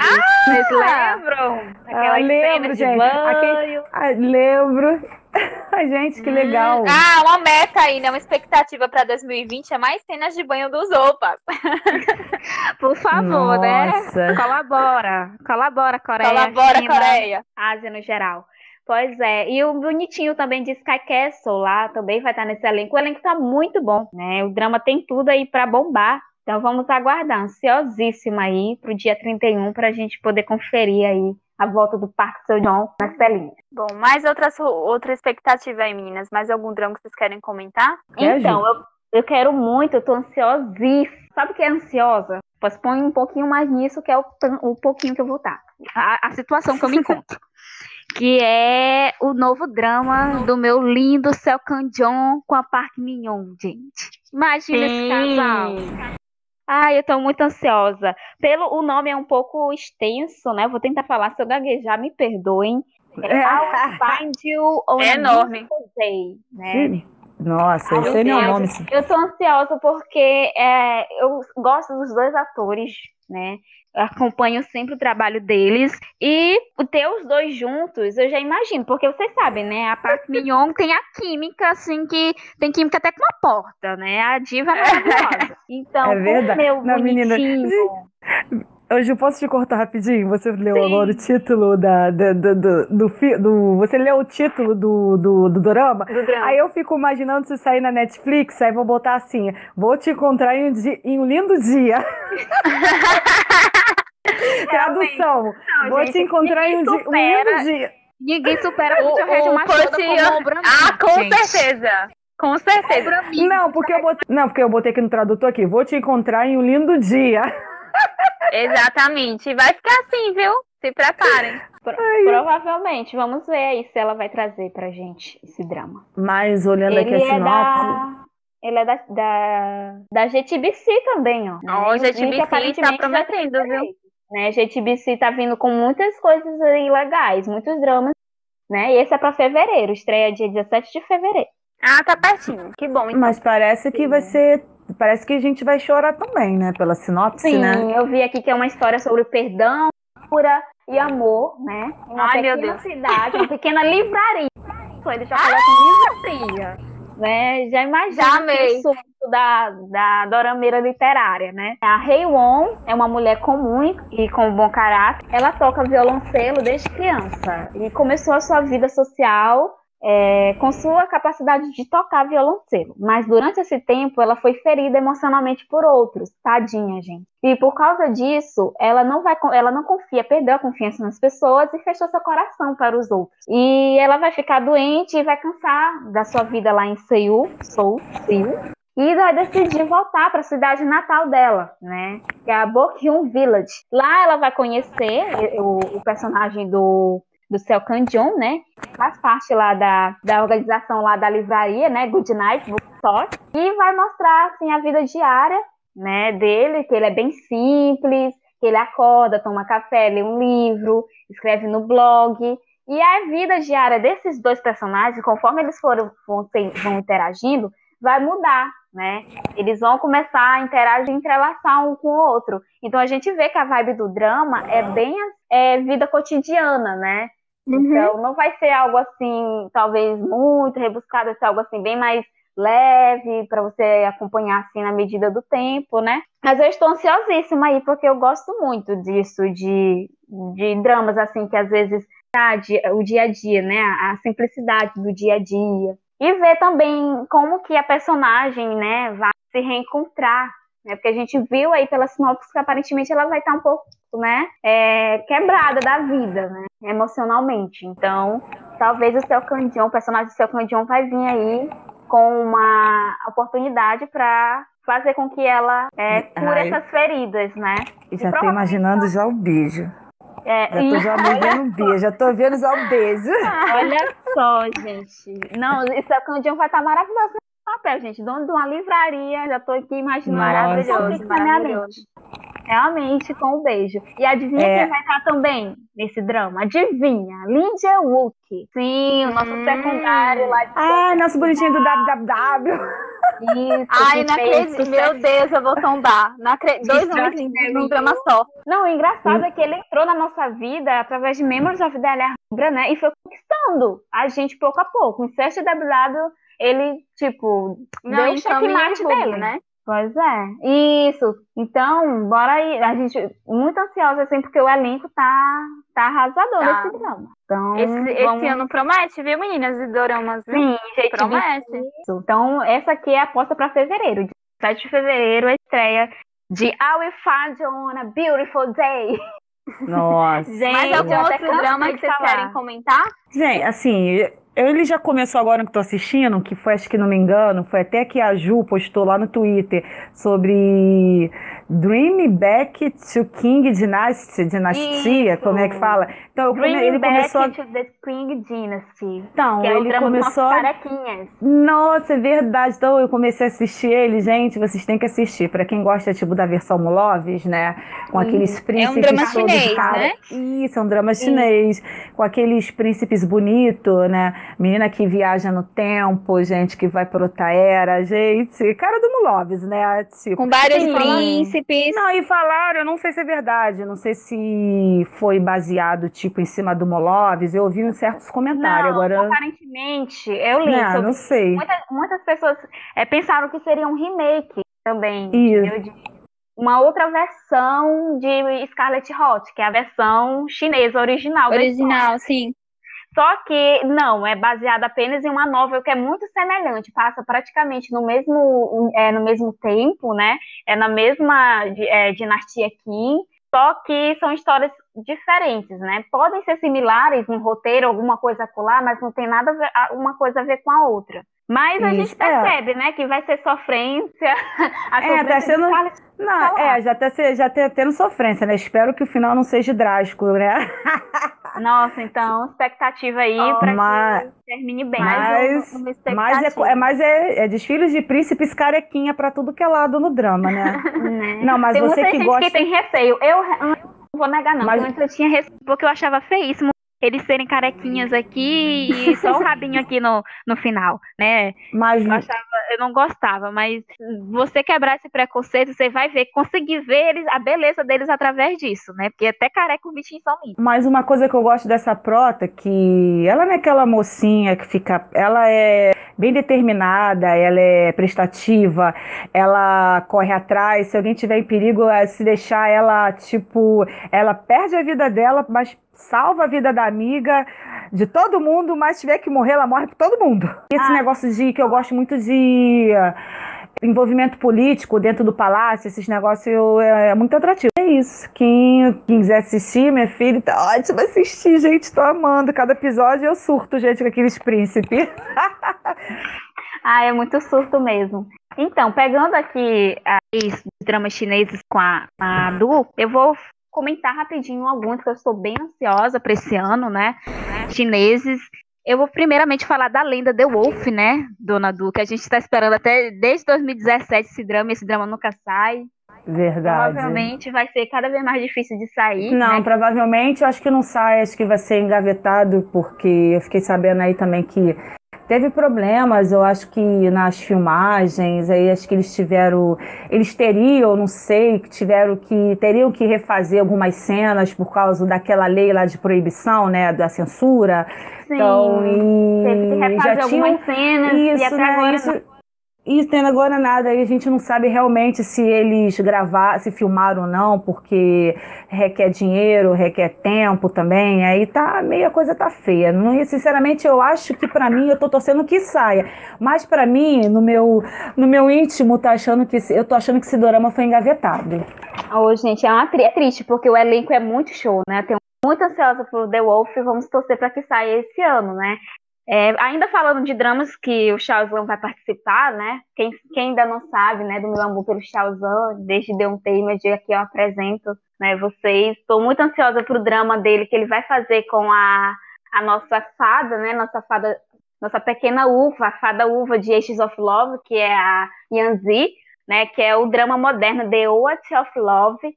vocês lembram? Ah, lembro, cenas de gente. Aquele-. Ai, lembro. <laughs> Ai, gente, que legal. Ah, uma meta aí, né? Uma expectativa pra 2020 é mais cenas de banho dos opas. <laughs> Por favor, né? Nossa. Colabora. Colabora, Coreia. Colabora, China, Coreia. Ásia no geral. Pois é. E o bonitinho também de Sky Castle lá também vai estar nesse elenco. O elenco tá muito bom, né? O drama tem tudo aí pra bombar. Então vamos aguardar, ansiosíssima aí pro dia 31 pra gente poder conferir aí a volta do Parque Seo Joon nas telinhas. Bom, mais outras, outra expectativa aí, meninas? Mais algum drama que vocês querem comentar? Quer, Então, eu, eu quero muito, eu tô ansiosíssima. Sabe o que é ansiosa? Pois põe um pouquinho mais nisso, que é o, o pouquinho que eu vou estar. A, a situação que eu me <laughs> encontro. que é o novo drama do meu lindo Seo Kang-joon com a Park Min-young, gente. Imagina esse casal. Ai, eu tô muito ansiosa. Pelo o nome é um pouco extenso, né? Vou tentar falar, se eu gaguejar, me perdoem. É É. I'll Find You on É enorme. Day, né? Nossa, esse meu é meu nome. Eu tô ansiosa porque é, eu gosto dos dois atores, né? Acompanho sempre o trabalho deles. E ter os dois juntos, eu já imagino, porque vocês sabem, né? A Park Min-young tem a química, assim, que tem química até com a porta, né? A diva é maravilhosa. <laughs> Então, É verdade. meu Não, menina, bonitinho... Hoje eu posso te cortar rapidinho? Você leu Sim. agora o título da, da- do, do, do, do- Você leu o título do, do, do dorama? Do drama. Aí eu fico imaginando se sair na Netflix, aí vou botar assim: vou te encontrar em um, di- em um lindo dia. <laughs> Tradução. Não, vou gente, te encontrar em um, ninguém di- um lindo supera- dia. Ninguém supera O- o o obra Ah, com gente. certeza. Com certeza. Não, porque eu botei, não, porque eu botei aqui no tradutor aqui. Vou te encontrar em um lindo dia. <laughs> Exatamente. Vai ficar assim, viu? Se preparem. Pro provavelmente. Vamos ver aí se ela vai trazer pra gente esse drama. Mas olhando Ele aqui a é sinopse... Da... Ele é da, da, da GTBC também, ó. Ó, oh, GTBC tá prometendo, viu? Né? GTBC tá vindo com muitas coisas aí legais, muitos dramas, né? E esse é pra fevereiro, estreia dia 17 de fevereiro. Ah, tá pertinho. Que bom. Então. Mas parece que vai ser parece que a gente vai chorar também, né? Pela sinopse, Sim, né? Sim, eu vi aqui que é uma história sobre perdão, cura e amor, né? Uma Ai, pequena cidade, uma pequena livraria. Ele já falou com livraria, né? Já imagina o assunto da, da dorameira literária, né? A Rei Won é uma mulher comum e com bom caráter. Ela toca violoncelo desde criança e começou a sua vida social é, com sua capacidade de tocar violoncelo. Mas durante esse tempo ela foi ferida emocionalmente por outros, tadinha, gente. E por causa disso, ela não vai, ela não confia, perdeu a confiança nas pessoas e fechou seu coração para os outros. E ela vai ficar doente e vai cansar da sua vida lá em Seul, Seoul, Seul, e vai decidir voltar para a cidade natal dela, né? Que é a Bokhyun Village. Lá ela vai conhecer o, o personagem do do Cel Candion, né? Faz parte lá da, da organização lá da livraria, né? Good Night Bookstore. E vai mostrar, assim, a vida diária, né? Dele, que ele é bem simples, que ele acorda, toma café, lê um livro, escreve no blog. E a vida diária desses dois personagens, conforme eles foram, vão, vão interagindo, vai mudar, né? Eles vão começar a interagir, entrelaçar um com o outro. Então a gente vê que a vibe do drama é bem é, vida cotidiana, né? Uhum. Então, não vai ser algo assim, talvez muito rebuscado, vai ser algo assim bem mais leve para você acompanhar assim na medida do tempo, né? Mas eu estou ansiosíssima aí porque eu gosto muito disso de, de dramas assim que às vezes o dia a dia, né? A simplicidade do dia a dia e ver também como que a personagem, né, vai se reencontrar né? Porque a gente viu aí pela sinopse que aparentemente ela vai estar um pouco, né, é, quebrada da vida, né, emocionalmente. Então, talvez o seu Candion, o personagem do seu Candion vai vir aí com uma oportunidade para fazer com que ela é, cure Ai. essas feridas, né? E já tô imaginando já o beijo. É, já tô já me vendo um beijo, já tô vendo já o beijo. <laughs> Olha só, gente. Não, esse Candion vai estar maravilhoso papel, gente. Dono de uma livraria, já tô aqui imaginando. Maravilhoso, maravilhoso. Realmente, com um beijo. E adivinha é... quem vai estar também nesse drama? Adivinha? Lindia Wook. Sim, o nosso hum. secundário lá de Ah, nosso bonitinho do www. Isso, Ai, não acredito. Meu Deus, eu vou tombar. Não acredito. Dois anos num drama só. Não, o engraçado hum. é que ele entrou na nossa vida através de Members of the Alhambra, né? E foi conquistando a gente pouco a pouco. Em CSW ele, tipo, não, deu o checkmate dele, né? Pois é, isso. Então, bora aí. A gente muito ansiosa, assim, porque o elenco tá, tá arrasador tá. nesse drama. Então, esse, vamos... esse ano promete, viu, meninas? E doramas, Sim, gente, promete. Isso. Então, essa aqui é a aposta pra fevereiro. 7 de fevereiro, a estreia de I Will Find You on a Beautiful Day. Nossa. <laughs> gente, Mais algum outro drama que vocês querem comentar? Gente, assim, ele já começou agora que estou assistindo, que foi, acho que não me engano, foi até que a Ju postou lá no Twitter sobre Dream Back to King Dynasty, dinastia, Isso. como é que fala? Então eu Dream ele Back começou to the King Dynasty. Então, é ele começou Nossa, é verdade. Então eu comecei a assistir ele, gente, vocês têm que assistir. Para quem gosta tipo da versão Muloves, né, com aqueles príncipes é um drama chinês, cara... né? Isso, é um drama chinês, com aqueles príncipes bonitos, né? Menina que viaja no tempo, gente que vai para outra era, gente, cara do Muloves, né? Tipo, com vários príncipes Não, e falaram, eu não sei se é verdade, não sei se foi baseado, tipo, em cima do Moloves, eu ouvi uns certos comentários. Não, agora... aparentemente, eu li. Não, sobre... não sei. Muitas, muitas pessoas é, pensaram que seria um remake também. Isso. uma outra versão de Scarlet Hot, que é a versão chinesa original. Original, sim. Só que não, é baseada apenas em uma novel que é muito semelhante, passa praticamente no mesmo, é, no mesmo tempo, né? É na mesma é, dinastia Qin, só que são histórias diferentes, né? Podem ser similares em roteiro, alguma coisa colar, mas não tem nada ver, uma coisa a ver com a outra. Mas a Isso, gente é. percebe, é. né, que vai ser sofrência. <laughs> A é, tá sendo. Não, é, já tá, já tá tendo sofrência, né? Espero que o final não seja drástico, né? <laughs> Nossa, então, expectativa aí oh, pra mas, que termine bem. Mas, mas, é, é, mas é, é desfiles de príncipes carequinha pra tudo que é lado no drama, né? <laughs> né? Não, mas tem você que gente gosta... que tem receio. Eu não vou negar, não. Mas... Eu tinha receio porque eu achava feíssimo eles serem carequinhas aqui e só o rabinho aqui no, no final, né? Mas eu, achava, eu não gostava, mas você quebrar esse preconceito, você vai ver, conseguir ver eles, a beleza deles através disso, né? Porque até careca o bichinho são lindos. Mas uma coisa que eu gosto dessa prota, que ela não é aquela mocinha que fica. Ela é bem determinada, ela é prestativa, ela corre atrás. Se alguém tiver em perigo, é se deixar ela, tipo, ela perde a vida dela, mas salva a vida da amiga, de todo mundo, mas se tiver que morrer, ela morre por todo mundo. Esse ah. negócio de que eu gosto muito de envolvimento político dentro do palácio, esses negócios é, é, muito atrativo. É isso. Quem, quem quiser assistir, minha filha, tá ótimo assistir, gente. Tô amando. Cada episódio eu surto, gente, com aqueles príncipes. <laughs> ah, é muito surto mesmo. Então, pegando aqui os dramas chineses com a, a Du, eu vou comentar rapidinho alguns que eu estou bem ansiosa para esse ano, né? Chineses. Eu vou primeiramente falar da lenda The Wolf, né, Dona Du, que a gente está esperando até desde 2017 esse drama, esse drama nunca sai. Verdade. Provavelmente vai ser cada vez mais difícil de sair. Não, né? provavelmente eu acho que não sai, acho que vai ser engavetado, porque eu fiquei sabendo aí também que teve problemas, eu acho que nas filmagens, aí acho que eles tiveram, eles teriam, não sei, que tiveram que teriam que refazer algumas cenas por causa daquela lei lá de proibição, né, da censura. Sim, então, e teve que refazer já algumas tinham, cenas isso, e até né, agora isso, e tendo agora nada, aí a gente não sabe realmente se eles gravar, se filmaram ou não, porque requer dinheiro, requer tempo também. Aí tá meio a coisa tá feia. Não, sinceramente, eu acho que para mim eu tô torcendo que saia. Mas para mim, no meu no meu íntimo, tá achando que eu tô achando que esse dorama foi engavetado. Ô, gente, é, uma, é triste porque o elenco é muito show, né? Tenho muito ansiosa pro The Wolf, vamos torcer para que saia esse ano, né? É, ainda falando de dramas que o Shaozan vai participar, né? Quem, quem, ainda não sabe, né, do meu amor pelo Shaozan, desde The Untamed, aqui eu apresento né, vocês. Estou muito ansiosa pro drama dele que ele vai fazer com a, a nossa fada, né? Nossa fada, nossa pequena uva, a fada uva de Aces of Love, que é a Yanzi, né? Que é o drama moderno The Oath of Love,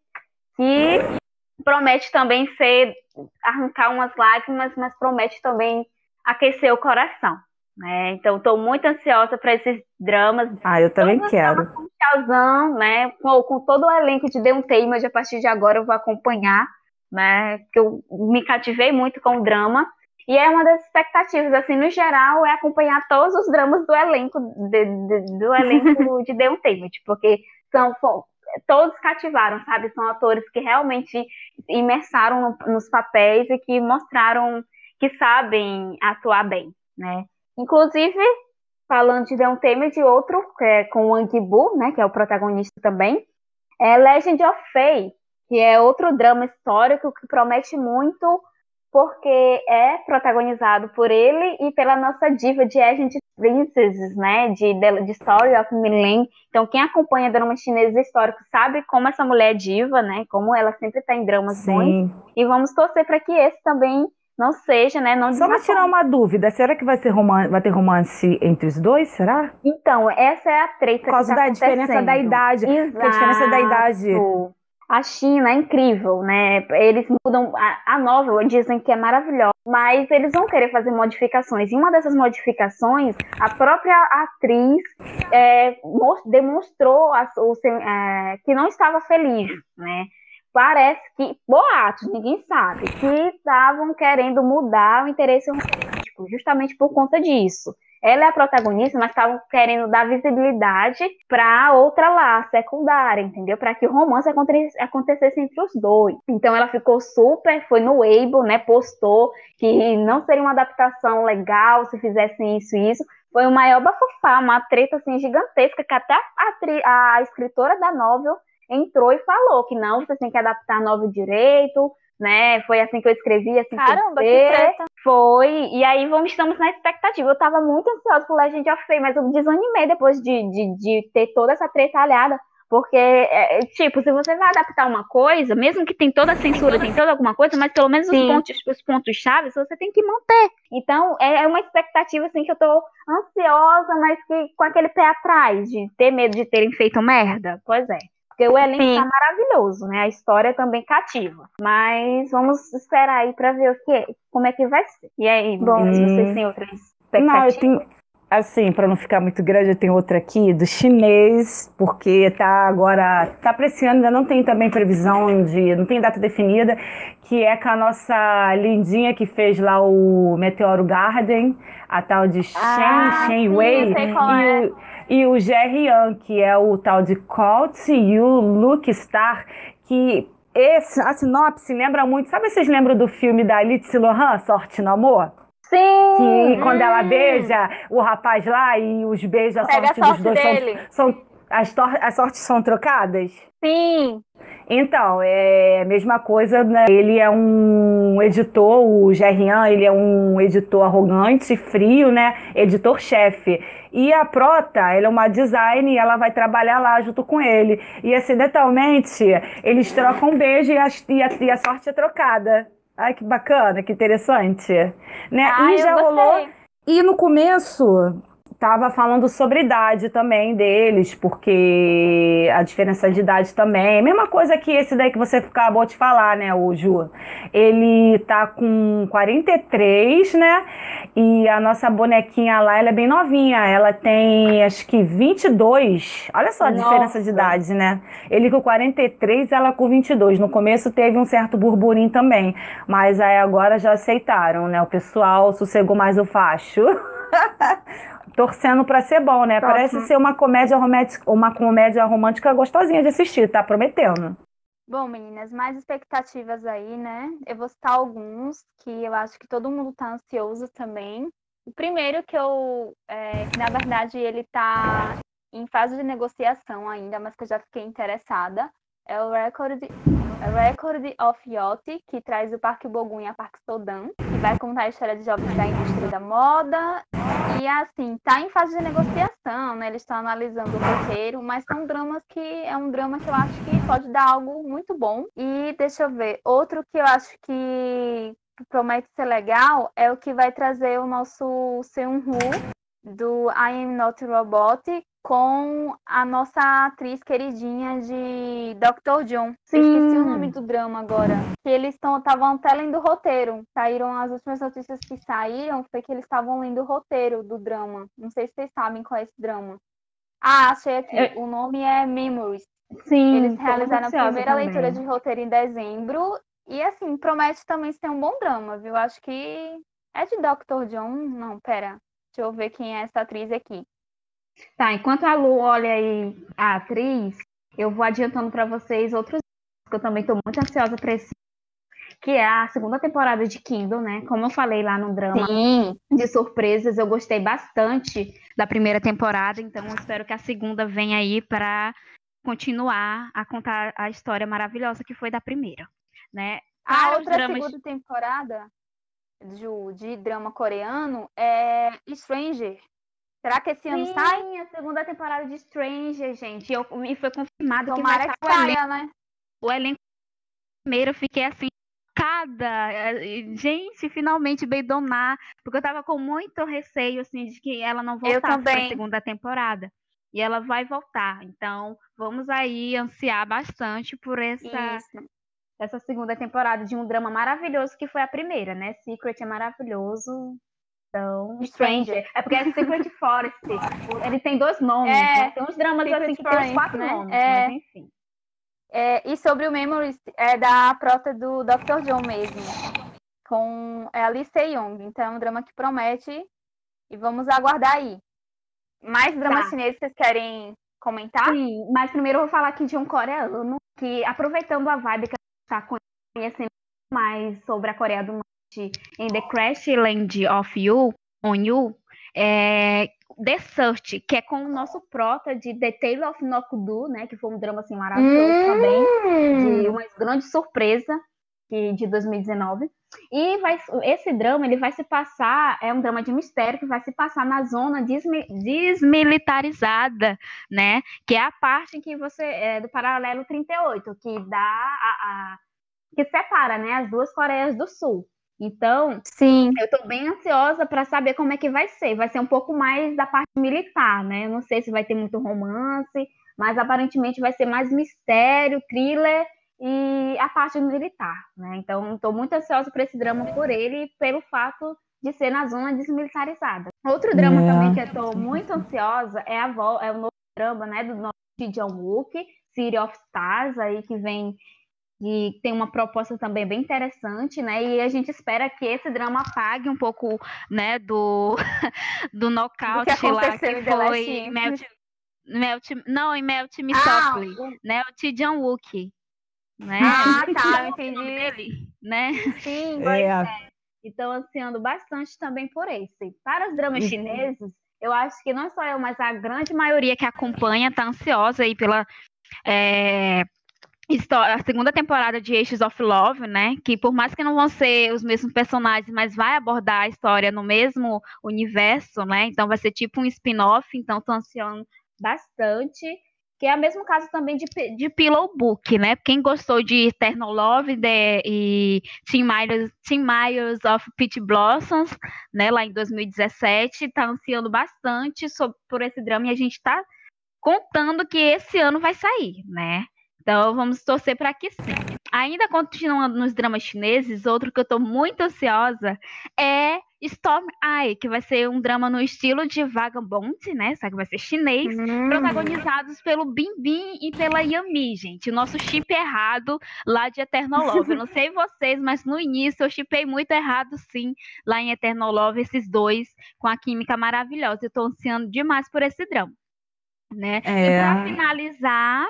que promete também ser arrancar umas lágrimas, mas promete também aquecer o coração. Né? Então, estou muito ansiosa para esses dramas. Ah, eu também quero. Com Shazam, né? Com, com, todo o elenco de The Untamed, a partir de agora eu vou acompanhar, né? Que eu me cativei muito com o drama. E é uma das expectativas, assim, no geral, é acompanhar todos os dramas do elenco de, de, do elenco <laughs> de The Untamed, porque são todos cativaram, sabe? São atores que realmente imersaram no, nos papéis e que mostraram que sabem atuar bem, né? Inclusive, falando de um tema de outro, que é com o Wang Bu, né, que é o protagonista também, é Legend of Fei, que é outro drama histórico que promete muito porque é protagonizado por ele e pela nossa diva de Agent Princesses, né, de, de Story of Millen. Então, quem acompanha dramas chineses históricos sabe como essa mulher é diva, né, como ela sempre está em dramas Sim. bons. E vamos torcer para que esse também não seja, né? Não Só para tirar uma dúvida, será que vai, ser romance, vai ter romance entre os dois, será? Então, essa é a treta Por causa tá da diferença da idade. Exato. A diferença da idade. A China é incrível, né? Eles mudam a, a novela, dizem que é maravilhosa, mas eles vão querer fazer modificações. E uma dessas modificações, a própria atriz é, demonstrou a, o, é, que não estava feliz, né? Parece que, boatos, ninguém sabe, que estavam querendo mudar o interesse romântico, justamente por conta disso. Ela é a protagonista, mas estavam querendo dar visibilidade para outra lá, secundária, entendeu? Para que o romance acontecesse entre os dois. Então ela ficou super, foi no Weibo, né? Postou que não seria uma adaptação legal se fizessem isso e isso. Foi o maior bafafá, uma treta assim gigantesca que até a, a escritora da novel entrou e falou que não, você tem que adaptar novo direito, né? Foi assim que eu escrevi, assim Caramba, que, que treta. Foi, e aí vamos, estamos na expectativa. Eu tava muito ansiosa por Legend of Fame, mas eu desanimei depois de, de, de ter toda essa tretalhada. Porque, é, é, tipo, se você vai adaptar uma coisa, mesmo que tem toda a censura, tem toda alguma coisa, mas pelo menos os pontos, os pontos chaves você tem que manter. Então, é, é uma expectativa, assim, que eu tô ansiosa, mas que com aquele pé atrás, de ter medo de terem feito merda. Pois é. Porque o elenco Sim. tá maravilhoso, né? A história também cativa. Mas vamos esperar aí pra ver o que, como é que vai ser. E aí, bom, hum. vocês têm outras expectativas? Não, eu tenho, assim, para não ficar muito grande, eu tenho outra aqui do chinês, porque tá agora, tá para esse ano, ainda não tem também previsão de, não tem data definida, que é com a nossa lindinha que fez lá o Meteoro Garden, a tal de Shen, ah, Shen Wei, e, é. o, e o Jerry Yang, que é o tal de Colt e o Luke Star, que esse, a sinopse lembra muito, sabe vocês lembram do filme da Lindsay Lohan, Sorte no Amor? Sim! Que quando ela beija o rapaz lá e os beijos, a sorte, a sorte dos dois dele. são, são as, as sortes são trocadas? Sim! Então, é a mesma coisa, né? Ele é um editor, o Gerrian, ele é um editor arrogante, frio, né? Editor-chefe. E a Prota, ela é uma design e ela vai trabalhar lá junto com ele. E acidentalmente, eles trocam um beijo e a, e a, e a sorte é trocada. Ai, que bacana, que interessante. Né? Ah, e já rolou. E no começo, Tava falando sobre idade também deles, porque a diferença de idade também. Mesma coisa que esse daí que você acabou de falar, né, o Ju? Ele tá com 43, né? E a nossa bonequinha lá, ela é bem novinha. Ela tem acho que 22. Olha só a nossa. diferença de idade, né? Ele com 43, ela com 22. No começo teve um certo burburinho também, mas aí agora já aceitaram, né? O pessoal sossegou mais o facho. <laughs> torcendo para ser bom, né? Parece ser uma comédia romântica, uma comédia romântica gostosinha de assistir, tá prometendo. Bom, meninas, mais expectativas aí, né? Eu vou citar alguns que eu acho que todo mundo tá ansioso também. O primeiro que eu, é, que na verdade ele tá em fase de negociação ainda, mas que eu já fiquei interessada, é o Record, Record of Yacht, que traz o Parque e a Parque Sodan, que vai contar a história de jovens da indústria da moda. E assim, tá em fase de negociação, né? Eles estão analisando o roteiro, mas são dramas que é um drama que eu acho que pode dar algo muito bom. E deixa eu ver, outro que eu acho que promete ser legal é o que vai trazer o nosso Seung-Hu do I Am Not Robot, com a nossa atriz queridinha de Dr. John. Sim. esqueci o nome do drama agora. Que eles estavam até lendo o roteiro. Saíram as últimas notícias que saíram foi que eles estavam lendo o roteiro do drama. Não sei se vocês sabem qual é esse drama. Ah, achei aqui. É... O nome é Memories. Sim. Eles realizaram a primeira também. leitura de roteiro em dezembro. E assim, promete também ser um bom drama, viu? Acho que é de Dr. John. Não, pera. Deixa eu ver quem é essa atriz aqui. Tá, enquanto a Lu olha aí a atriz, eu vou adiantando para vocês outros que eu também estou muito ansiosa para esse que é a segunda temporada de Kindle, né? Como eu falei lá no drama Sim. de surpresas, eu gostei bastante da primeira temporada, então eu espero que a segunda venha aí para continuar a contar a história maravilhosa que foi da primeira, né? A outra dramas... segunda temporada de, de drama coreano é Stranger, Será que esse ano Sim, sai? a segunda temporada de Stranger, gente. Eu, e foi confirmado Tomara que vai que saia, elenco, né? O elenco primeiro, eu fiquei assim, chocada. Gente, finalmente veio donar. Porque eu tava com muito receio, assim, de que ela não voltasse pra segunda temporada. E ela vai voltar. Então, vamos aí ansiar bastante por essa... Essa segunda temporada de um drama maravilhoso que foi a primeira, né? Secret é maravilhoso. Então, Stranger. É porque é Secret <laughs> Forest. Ele tem dois nomes. É, né? Tem uns dramas Secret assim que Forest, tem os quatro né? nomes, é. mas enfim. É, e sobre o Memories, é da prota do Dr. John mesmo. Com é, Alice Young. Então é um drama que promete. E vamos aguardar aí. Mais dramas tá. chineses vocês querem comentar? Sim, mas primeiro eu vou falar aqui de um coreano que, aproveitando a vibe que a gente está conhecendo mais sobre a Coreia do Norte, em The Crash Land of You, On You, é The Search, que é com o nosso prota de The Tale of Nokudu, né? Que foi um drama assim maravilhoso hum. também, de uma grande surpresa. que de 2019. E vai, esse drama ele vai se passar, é um drama de mistério que vai se passar na zona desmilitarizada, né? Que é a parte em que você é, do paralelo 38, que dá a, a que separa, né, as duas Coreias do Sul. Então, sim, eu estou bem ansiosa para saber como é que vai ser. Vai ser um pouco mais da parte militar, né? Eu não sei se vai ter muito romance, mas aparentemente vai ser mais mistério, thriller e a parte militar, né? Então, estou muito ansiosa para esse drama por ele, pelo fato de ser na zona desmilitarizada. Outro drama é. também que eu estou muito ansiosa é, a, é o novo drama, né, do nosso John Wook, City of Stars, aí que vem e tem uma proposta também bem interessante, né? E a gente espera que esse drama pague um pouco, né, do <laughs> do nocaute que lá que foi Melt, Melt, não, em Melt Me ah, Softly, o... né? O Tijan Wook, né? Ah, <laughs> tá, entendi. Dele, né? Sim, é. é. Então, ansiando bastante também por esse. Para os dramas chineses, eu acho que não só eu, mas a grande maioria que acompanha está ansiosa aí pela é, a segunda temporada de Aces of Love, né? Que por mais que não vão ser os mesmos personagens, mas vai abordar a história no mesmo universo, né? Então vai ser tipo um spin-off, então tô ansiando bastante. Que é o mesmo caso também de, de Pillow Book, né? Quem gostou de Eternal Love de, e Tim Myers, Tim Myers of Peach Blossoms, né? Lá em 2017, tá ansiando bastante sobre, por esse drama e a gente tá contando que esse ano vai sair, né? Então vamos torcer para que sim. Ainda continuando nos dramas chineses, outro que eu estou muito ansiosa é Storm Eye, que vai ser um drama no estilo de Vagabond, né? Só que vai ser chinês, hum. protagonizados pelo Bim Bim e pela Yami, gente. O nosso chip errado lá de Eternal Love. Eu não sei <laughs> vocês, mas no início eu chipei muito errado, sim, lá em Eternal Love, esses dois, com a química maravilhosa. Eu tô ansiando demais por esse drama. Né? É... E pra finalizar,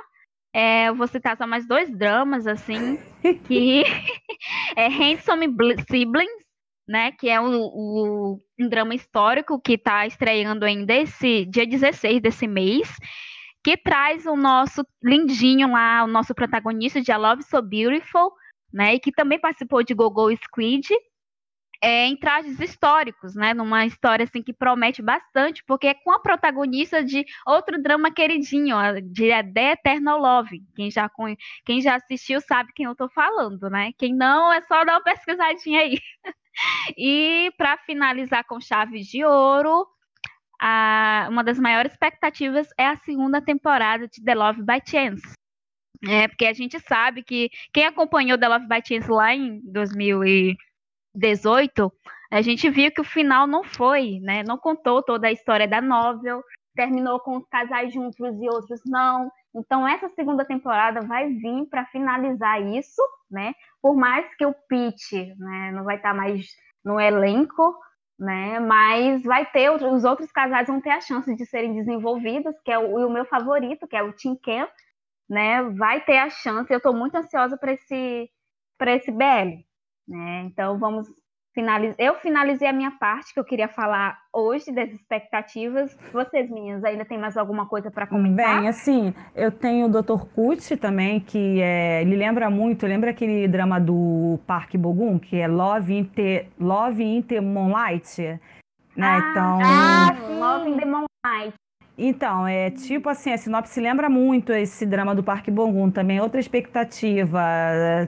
é, eu vou citar só mais dois dramas, assim, <laughs> que <laughs> é Handsome Siblings, né, que é o, um drama histórico que está estreando ainda esse dia 16 desse mês, que traz o nosso lindinho lá, o nosso protagonista de A Love So Beautiful, né, e que também participou de Gogo Squid, é, em trajes históricos, né? Numa história assim que promete bastante, porque é com a protagonista de outro drama queridinho, de The Eternal Love. Quem já, quem já assistiu sabe quem eu estou falando, né? Quem não, é só dar uma pesquisadinha aí. <laughs> e para finalizar com chave de ouro, a, uma das maiores expectativas é a segunda temporada de The Love by Chance. É, porque a gente sabe que quem acompanhou The Love by Chance lá em 2000 e 18, a gente viu que o final não foi, né? Não contou toda a história da novel, terminou com os casais juntos e outros não. Então essa segunda temporada vai vir para finalizar isso, né? Por mais que o Pete, né, não vai estar tá mais no elenco, né? Mas vai ter os outros casais vão ter a chance de serem desenvolvidos, que é o, o meu favorito, que é o Tim Ken, né? Vai ter a chance. Eu estou muito ansiosa para esse para esse BL, né? Então vamos finalizar. Eu finalizei a minha parte que eu queria falar hoje das expectativas. Vocês, meninas, ainda tem mais alguma coisa para comentar? Bem, assim, eu tenho o Dr. Kut também, que é, ele lembra muito, lembra aquele drama do Parque Bogum, que é Love in the, Love in the Moonlight? Né? Ah, então, ah, Love in the Moonlight. Então, é tipo assim, a sinopse lembra muito esse drama do Parque Bongum também, outra expectativa,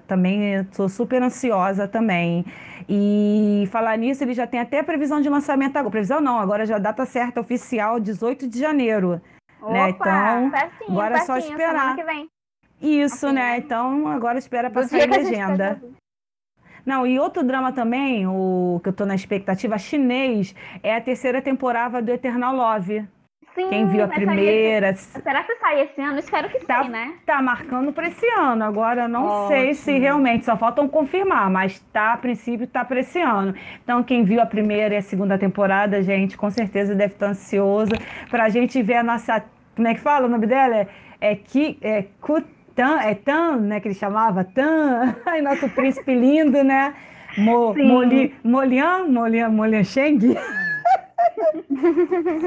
também estou super ansiosa também. E falar nisso, ele já tem até a previsão de lançamento agora. Previsão não, agora já data certa oficial, 18 de janeiro. Né? Opa, né? Então, pertinho, agora pertinho, é só esperar. Isso, assim, né? Então, agora espera passar a legenda. Não, e outro drama também, o que eu tô na expectativa, chinês, é a terceira temporada do Eternal Love. Sim, Quem viu a primeira. Esse... Será que sai esse ano? Espero que tá, sim, né? Tá marcando para esse ano. Agora não Ótimo. sei se realmente, só faltam confirmar, mas tá, a princípio, tá para esse ano. Então, quem viu a primeira e a segunda temporada, gente, com certeza deve estar ansioso pra gente ver a nossa. Como é que fala o nome dela? É, é, Ki, é Kutan, é Tan, né? Que ele chamava Tan. <laughs> Ai, nosso príncipe lindo, né? Mo, Moli, Molian, Molian, Molian Sheng. <laughs>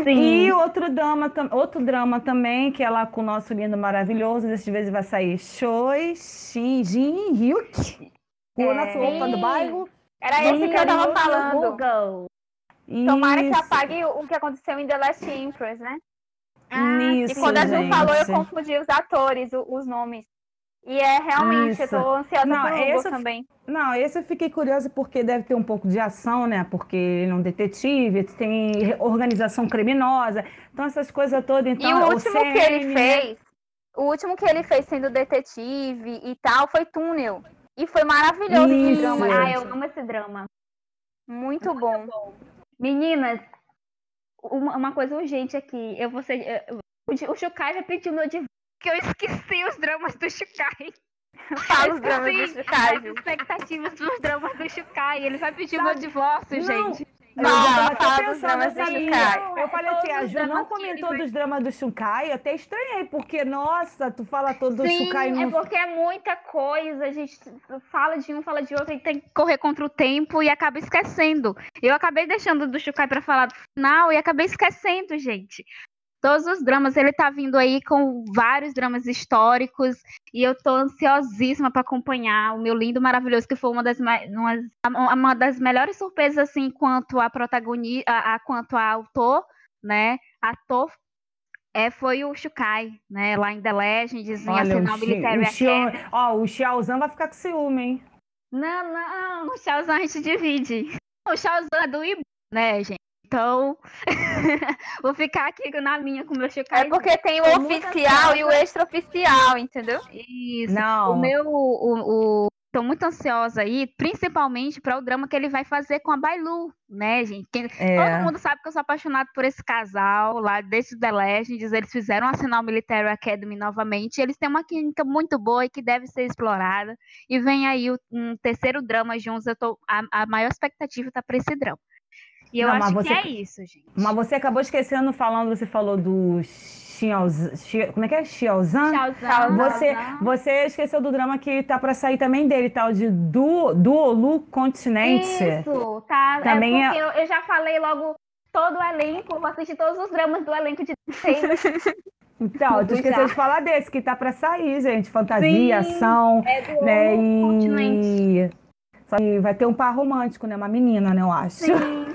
Sim. E outro drama, outro drama também, que é lá com o nosso lindo maravilhoso, dessa vez vai sair Choi Shin Jin Hyuk. Com a sopa do bairro. Era esse que eu tava falando. Google. Tomara que Isso. apague o que aconteceu em The Last Empress, né? Isso, e quando a Ju gente. falou, eu confundi os atores, os nomes. E é realmente, Isso. eu tô ansiosa Não, pelo Hugo esse eu- também. Não, esse eu fiquei curiosa porque deve ter um pouco de ação, né? Porque ele é um detetive, tem organização criminosa, então essas coisas todas. Então, e o último que ele né? fez, o último que ele fez sendo detetive e tal, foi Túnel. E foi maravilhoso esse Isso. drama, Ah, eu amo esse drama. Muito bom. Meninas, uma, uma coisa urgente aqui. Eu vou ser. eu- o, Shukai já pediu meu divórcio. Que eu esqueci os dramas do Shukai. <laughs> Fala os dramas do Esqueci Shukai, as expectativas dos dramas do Shukai. Ele vai pedir meu divórcio, Não. gente. Eu Fala, já tava pensando dramas do assim. Eu falei assim, a Ju não comentou dos dramas do Shukai, eu até estranhei, porque, nossa, tu fala todo do Sim, Shukai é no porque é muita coisa. A gente fala de um, fala de outro, e tem que correr contra o tempo e acaba esquecendo. Eu acabei deixando do Shukai pra falar do final e acabei esquecendo, gente. Todos os dramas, ele tá vindo aí com vários dramas históricos e eu tô ansiosíssima pra acompanhar o meu lindo, maravilhoso, que foi uma das, ma- uma, uma das melhores surpresas, assim, quanto a protagonista, a, a- quanto a autor, né? Ator é, foi o Shukai, né? Lá em The Legends, em Olha, Arsenal o, Xi, Military o, Xi, Academy. ó, o Xiaozan vai ficar com ciúme, hein? Não, não, o Shaozan a gente divide. O Shaozan é do Ibu, né, gente? Então, <laughs> vou ficar aqui na minha com o meu Shukai. É porque tem o oficial e o extraoficial, entendeu? Isso. Não. O meu, o, o- tô muito ansiosa aí, principalmente para o drama que ele vai fazer com a Bailu, né, gente? Quem- É. Todo mundo sabe que eu sou apaixonada por esse casal lá desde The Legends. Eles fizeram a Arsenal Military Academy novamente. Eles têm uma química muito boa e que deve ser explorada. E vem aí o- um terceiro drama juntos. Eu tô, a, a maior expectativa tá para esse drama. E eu Não, acho você- que é isso, gente. Mas você acabou esquecendo falando, você falou do Xiaozan, Xi- como é que é? Xiaozan? Você, você esqueceu do drama que tá pra sair também dele, tal de Du, Duolu Continente. Isso, tá. Também é é- eu, eu já falei logo todo o elenco, vou assistir todos os dramas do elenco de. <laughs> Então, tu <laughs> esqueceu já. de falar desse, que tá pra sair, gente. Fantasia, Sim, ação, É do né? continente. E... Só que vai ter um par romântico, né? Uma menina, né? Eu acho. Sim.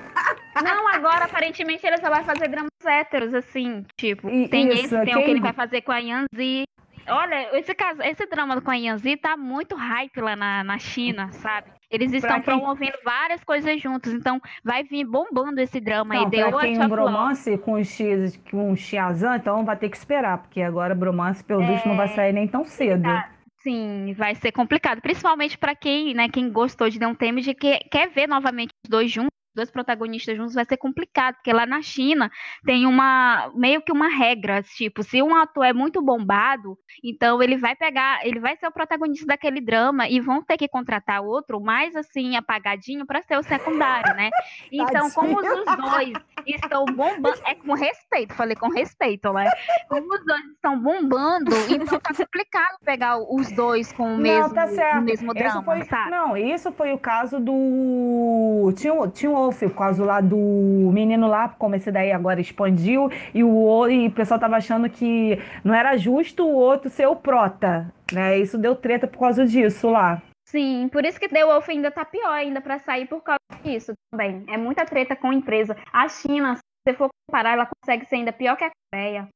Não, agora aparentemente ele só vai fazer dramas héteros, assim, tipo, E- tem isso, esse, tem o quem- que ele vai fazer com a Yanzi. Olha, esse caso, esse drama com a Yanzi tá muito hype lá na, na China, sabe? Eles estão promovendo várias coisas juntos, então vai vir bombando esse drama aí. Então, The pra quem um bromance com o X, com o Xiazan, então vai ter que esperar, porque agora bromance, pelo visto, não vai sair nem tão cedo. Tá. Sim, vai ser complicado, principalmente pra quem, né, quem gostou de The Untamed e que quer ver novamente os dois juntos, os dois protagonistas juntos, vai ser complicado, porque lá na China tem uma meio que uma regra, tipo, se um ator é muito bombado, então ele vai pegar, ele vai ser o protagonista daquele drama e vão ter que contratar outro mais assim apagadinho pra ser o secundário, né? Então, como os os dois estão bombando, é com respeito, falei com respeito, né? Como os dois estão bombando, então tá complicado pegar os dois com o mesmo, não, tá certo. mesmo drama, foi, sabe? Não, isso foi o caso do. Tinha, tinha o Wolf, o caso lá do menino lá, como esse daí agora expandiu, e o, o- e o pessoal tava achando que não era justo o outro ser o prota. Né? Isso deu treta por causa disso lá. Sim, por isso que The Wolf ainda tá pior ainda pra sair por causa disso também. É muita treta com a empresa. A China, se você for comparar, ela consegue ser ainda pior que a Coreia.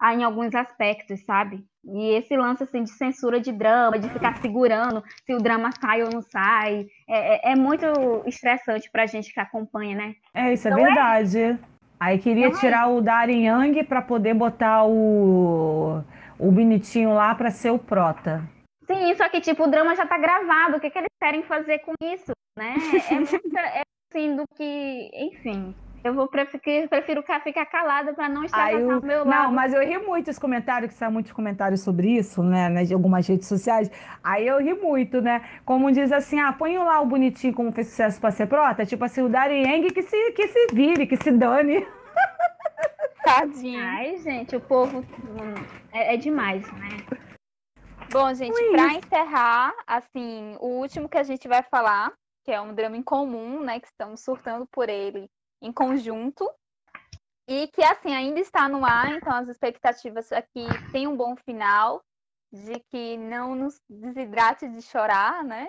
ah, Em alguns aspectos, sabe? E esse lance assim de censura de drama, de ficar segurando se o drama sai ou não sai, é, é- é muito estressante pra gente que acompanha, né? É, isso é Não é? verdade. Aí queria Não é tirar o Darren Young pra poder botar o, o bonitinho lá pra ser o prota. Sim, só que tipo, o drama já tá gravado, o que, que eles querem fazer com isso, né? É, <laughs> muito, é assim do que, enfim. Eu vou prefiro, prefiro ficar- calada pra não extravasar eu- o meu não, lado. mas eu ri muito os comentários, que saiu muitos comentários sobre isso, né, nas algumas redes sociais. Aí eu ri muito, né? Como diz assim, ah, põe lá o bonitinho como fez sucesso pra ser prota. Tipo assim, o Darren Yang que se, que se vire, que se dane. Tadinho. Ai, gente, o povo hum, é, é demais, né? Bom, gente, pra encerrar, assim, o último que a gente vai falar, que é um drama em comum, né, que estamos surtando por ele em conjunto, e que, assim, ainda está no ar, então as expectativas aqui tem um bom final, de que não nos desidrate de chorar, né,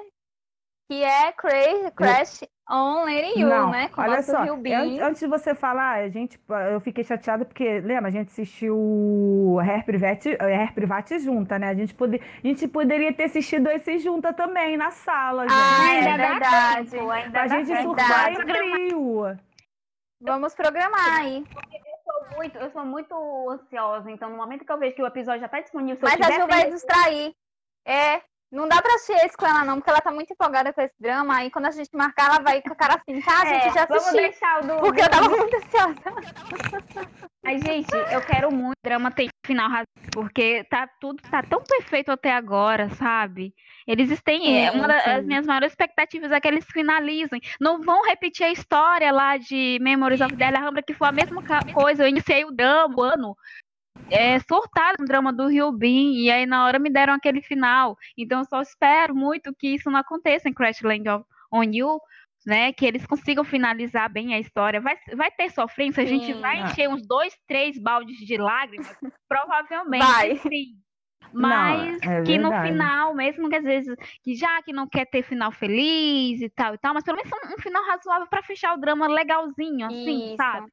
que é Crazy Crash on Lady You, Não, né? Com olha só, antes de você falar, a gente, eu fiquei chateada porque, lembra, a gente assistiu o Hair Private, Hair Private junta, né? A gente, pode, a gente poderia ter assistido esse junta também, na sala, gente. Ah, é dá verdade. tempo, ainda pra dá gente tempo. surfar em verdade. trio. Vamos programar aí. sou muito, eu sou muito ansiosa, então no momento que eu vejo que o episódio já tá disponível, se eu Mas a Ju vai tempo- distrair. É, não dá pra assistir esse com ela não, porque ela tá muito empolgada com esse drama. Aí quando a gente marcar, ela vai com a cara assim, tá? A gente É, já vamos assistiu. deixar o do. Porque eu tava muito ansiosa. Ai, gente, eu quero muito o drama ter final porque tá tudo tá tão perfeito até agora, sabe? Eles têm é, Sim, uma das sim. minhas maiores expectativas é que eles finalizem. Não vão repetir a história lá de Memories of Delia Rambra, que foi a mesma coisa. Eu iniciei o drama, o ano, é, surtado no drama do Ryubin, e aí na hora me deram aquele final. Então eu só espero muito que isso não aconteça em Crash Land of, on You, né? Que eles consigam finalizar bem a história. Vai, vai ter sofrência, a gente Sim. vai encher uns dois, três baldes de lágrimas, <laughs> provavelmente Vai. sim. Mas Não, é que no final, mesmo que às vezes, que já que não quer ter final feliz e tal e tal, mas pelo menos um, um final razoável pra fechar o drama legalzinho, assim, Isso. sabe?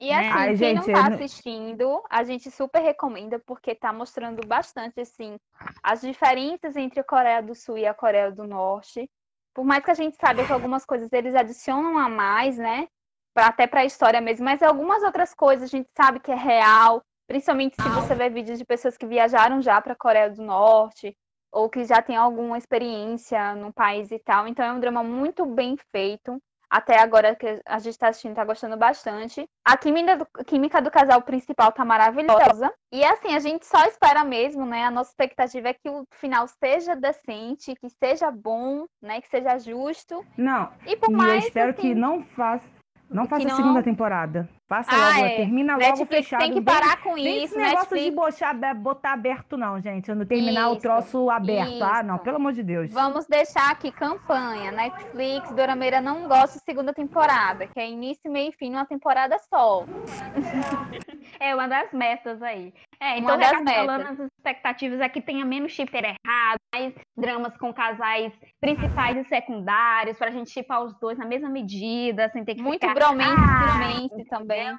E assim, Ai, quem gente, não tá eu não- assistindo, a gente super recomenda, porque tá mostrando bastante, assim, as diferenças entre a Coreia do Sul e a Coreia do Norte. Por mais que a gente saiba que algumas coisas eles adicionam a mais, né? Pra, até pra história mesmo, mas algumas outras coisas a gente sabe que é real, principalmente se você vê vídeos de pessoas que viajaram já pra Coreia do Norte, ou que já tem alguma experiência no país e tal. Então é um drama muito bem feito até agora que a gente tá assistindo, tá gostando bastante. A química do, química do casal principal tá maravilhosa. E assim, a gente só espera mesmo, né? A nossa expectativa é que o final seja decente, que seja bom, né? Que seja justo. Não, E por e eu mais espero assim, que não faça, não faça a não- segunda temporada. Faça Ah, logo, é. termina logo Netflix fechado. tem que parar com Vem isso, esse negócio de Netflix. botar, abe- botar aberto, não, gente. Não terminar o Isso, troço aberto. Ah, não, isso. pelo amor de Deus. Vamos deixar aqui campanha. Netflix, Dorameira não gosta de segunda temporada, que é início, meio e fim numa temporada só. <laughs> É uma das metas aí. É, Uma então das recapitulando as expectativas é que tenha menos shipper errado, mais dramas com casais principais e secundários, pra gente chipar os dois na mesma medida, sem ter que Muito ficar... bromance, Ah, bromance também.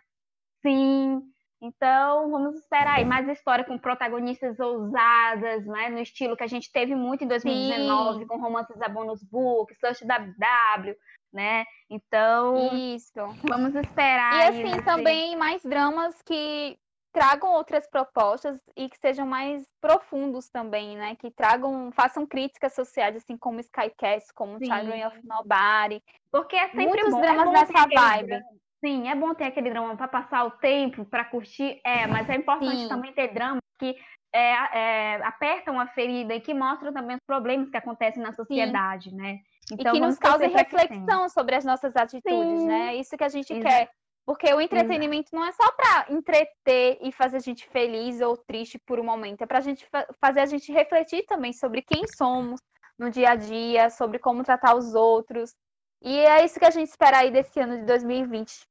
Sim. Então, vamos esperar aí mais história com protagonistas ousadas, né? No estilo que a gente teve muito em 2019, Sim. com romances da Bonus Book, Slush WW, né? Então, Isso. vamos esperar. E aí assim, esse- também mais dramas que tragam outras propostas e que sejam mais profundos também, né? Que tragam, façam críticas sociais, assim como Skycast, como Sim. Children of Nobody. Porque é sempre Muitos bom. dramas é nessa vibe. drama- Sim, é bom ter aquele drama para passar o tempo, para curtir, é, mas é importante Sim. também ter dramas que é, é, apertam a ferida e que mostram também os problemas que acontecem na sociedade, né? e Então, que vamos nos causem que reflexão sobre as nossas atitudes, Sim. né? É isso que a gente Exato. quer. Porque o entretenimento não é só para entreter e fazer a gente feliz ou triste por um momento, é para a gente fa- fazer a gente refletir também sobre quem somos no dia a dia, sobre como tratar os outros. E é isso que a gente espera aí desse ano de 2020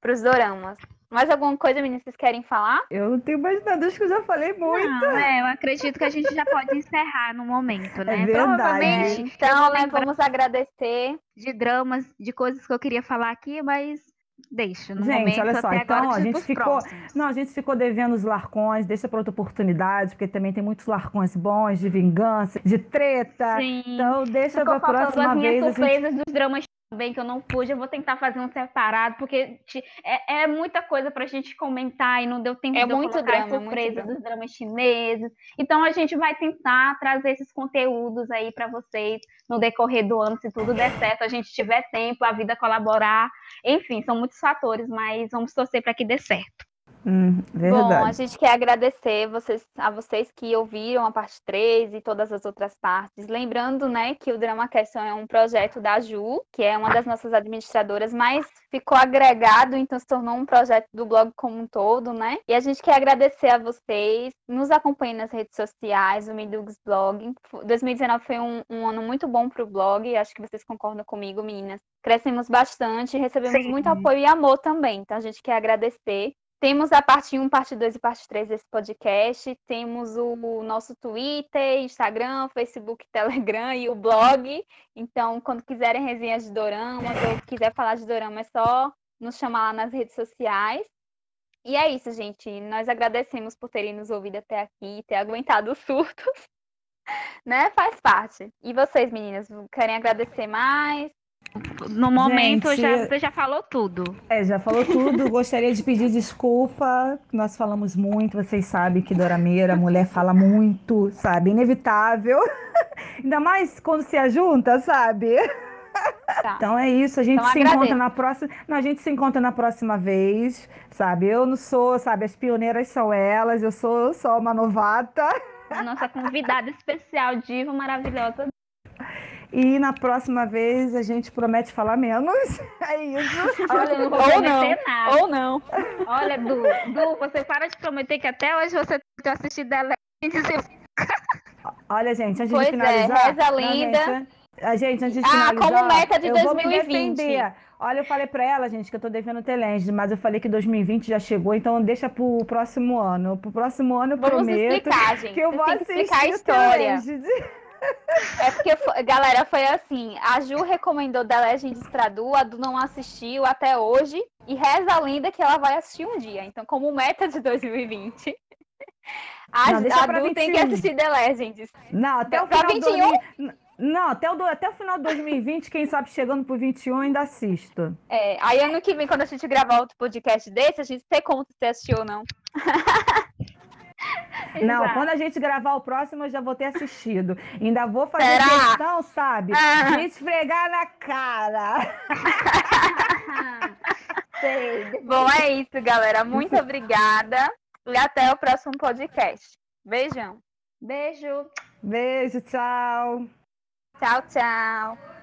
para os doramas. Mais alguma coisa, meninas, vocês querem falar? Eu não tenho mais nada, acho que eu já falei muito. Não, é, eu acredito que a gente já pode encerrar no momento, né? É verdade. Provavelmente Então, né, vamos agradecer. de dramas, de coisas que eu queria falar aqui, mas deixa. No Gente, momento, olha só, até então, agora, a gente ficou- próximos. Não, a gente ficou devendo os larcões, deixa pra outra oportunidade, porque também tem muitos larcões bons, de vingança, de treta. Sim. Então, deixa pra faltando próxima as minhas vez. a gente- surpresas dos dramas também que eu não pude. Eu vou tentar fazer um separado, porque ti- é, é muita coisa pra gente comentar e não deu tempo É de muito colocar drama, surpresas drama. dos dramas chineses. Então a gente vai tentar trazer esses conteúdos aí pra vocês no decorrer do ano, se tudo der certo, a gente tiver tempo, a vida colaborar. Enfim, são muitos fatores, mas vamos torcer pra que dê certo. Hum, Bom, a gente quer agradecer vocês, a vocês que ouviram a parte 3 e todas as outras partes. Lembrando, né, que o Drama Question é um projeto da Ju, que é uma das nossas administradoras, mas ficou agregado, então se tornou um projeto do blog como um todo, né? E a gente quer agradecer a vocês, nos acompanhem nas redes sociais, o Midugs Blog. 2019 foi um, um ano muito bom para o blog, acho que vocês concordam comigo, meninas. Crescemos bastante, recebemos Sim. muito apoio e amor também, então a gente quer agradecer. Temos a parte 1, parte 2 e parte 3 desse podcast. Temos o nosso Twitter, Instagram, Facebook, <laughs> Telegram e o blog. Então, quando quiserem resenhas de doramas ou quiser falar de dorama, é só nos chamar lá nas redes sociais. E é isso, gente. Nós agradecemos por terem nos ouvido até aqui, ter aguentado os surtos. <laughs> né? Faz parte. E vocês, meninas, querem agradecer mais? No momento, Gente, já, você já falou tudo. É, já falou tudo. <laughs> Gostaria de pedir desculpa. Nós falamos muito, vocês sabem que Dorameira, a mulher fala muito, sabe? Inevitável. <laughs> Ainda mais quando se ajunta, sabe? Tá. Então é isso, a gente então, se agradeço. encontra na próxima. Não, a gente se encontra na próxima vez, sabe? Eu não sou, sabe, as pioneiras são elas, eu sou só uma novata. A nossa convidada especial, diva maravilhosa e na próxima vez a gente promete falar menos. <laughs> É isso. Olha, não vou ou não, nada. Ou não. Olha, Du, Du, você para de prometer que até hoje você tem assistido dela e <laughs> Olha, gente, antes pois de é, finalizar. É, reza linda. A gente, antes de ah, finalizar. como meta de eu 2020. Vou me defender. Olha, eu falei para ela, gente, que eu tô devendo Telenge, mas eu falei que 2020 já chegou, então deixa pro próximo ano. Pro próximo ano eu Vamos prometo explicar, gente. <laughs> que eu vou assistir a história. É porque, galera, foi assim: a Ju recomendou The Legends pra Du, a Du não assistiu até hoje, e reza a lenda que ela vai assistir um dia. Então, como meta de 2020, a, não, a Du tem que assistir The Legends. Não, até o final 21. Do... Não, até o, até o final de 2020, quem sabe chegando pro 21 ainda assisto. É, aí ano que vem, quando a gente gravar outro podcast desse, a gente tem conta se assistiu ou não. <laughs> Não, quando a gente gravar o próximo, eu já vou ter assistido. Ainda vou fazer Será? questão, sabe? Ah. De esfregar na cara. <laughs> Sei. Bom, é isso, galera. Muito obrigada. E até o próximo podcast. Beijão. Beijo. Beijo, tchau. Tchau, tchau.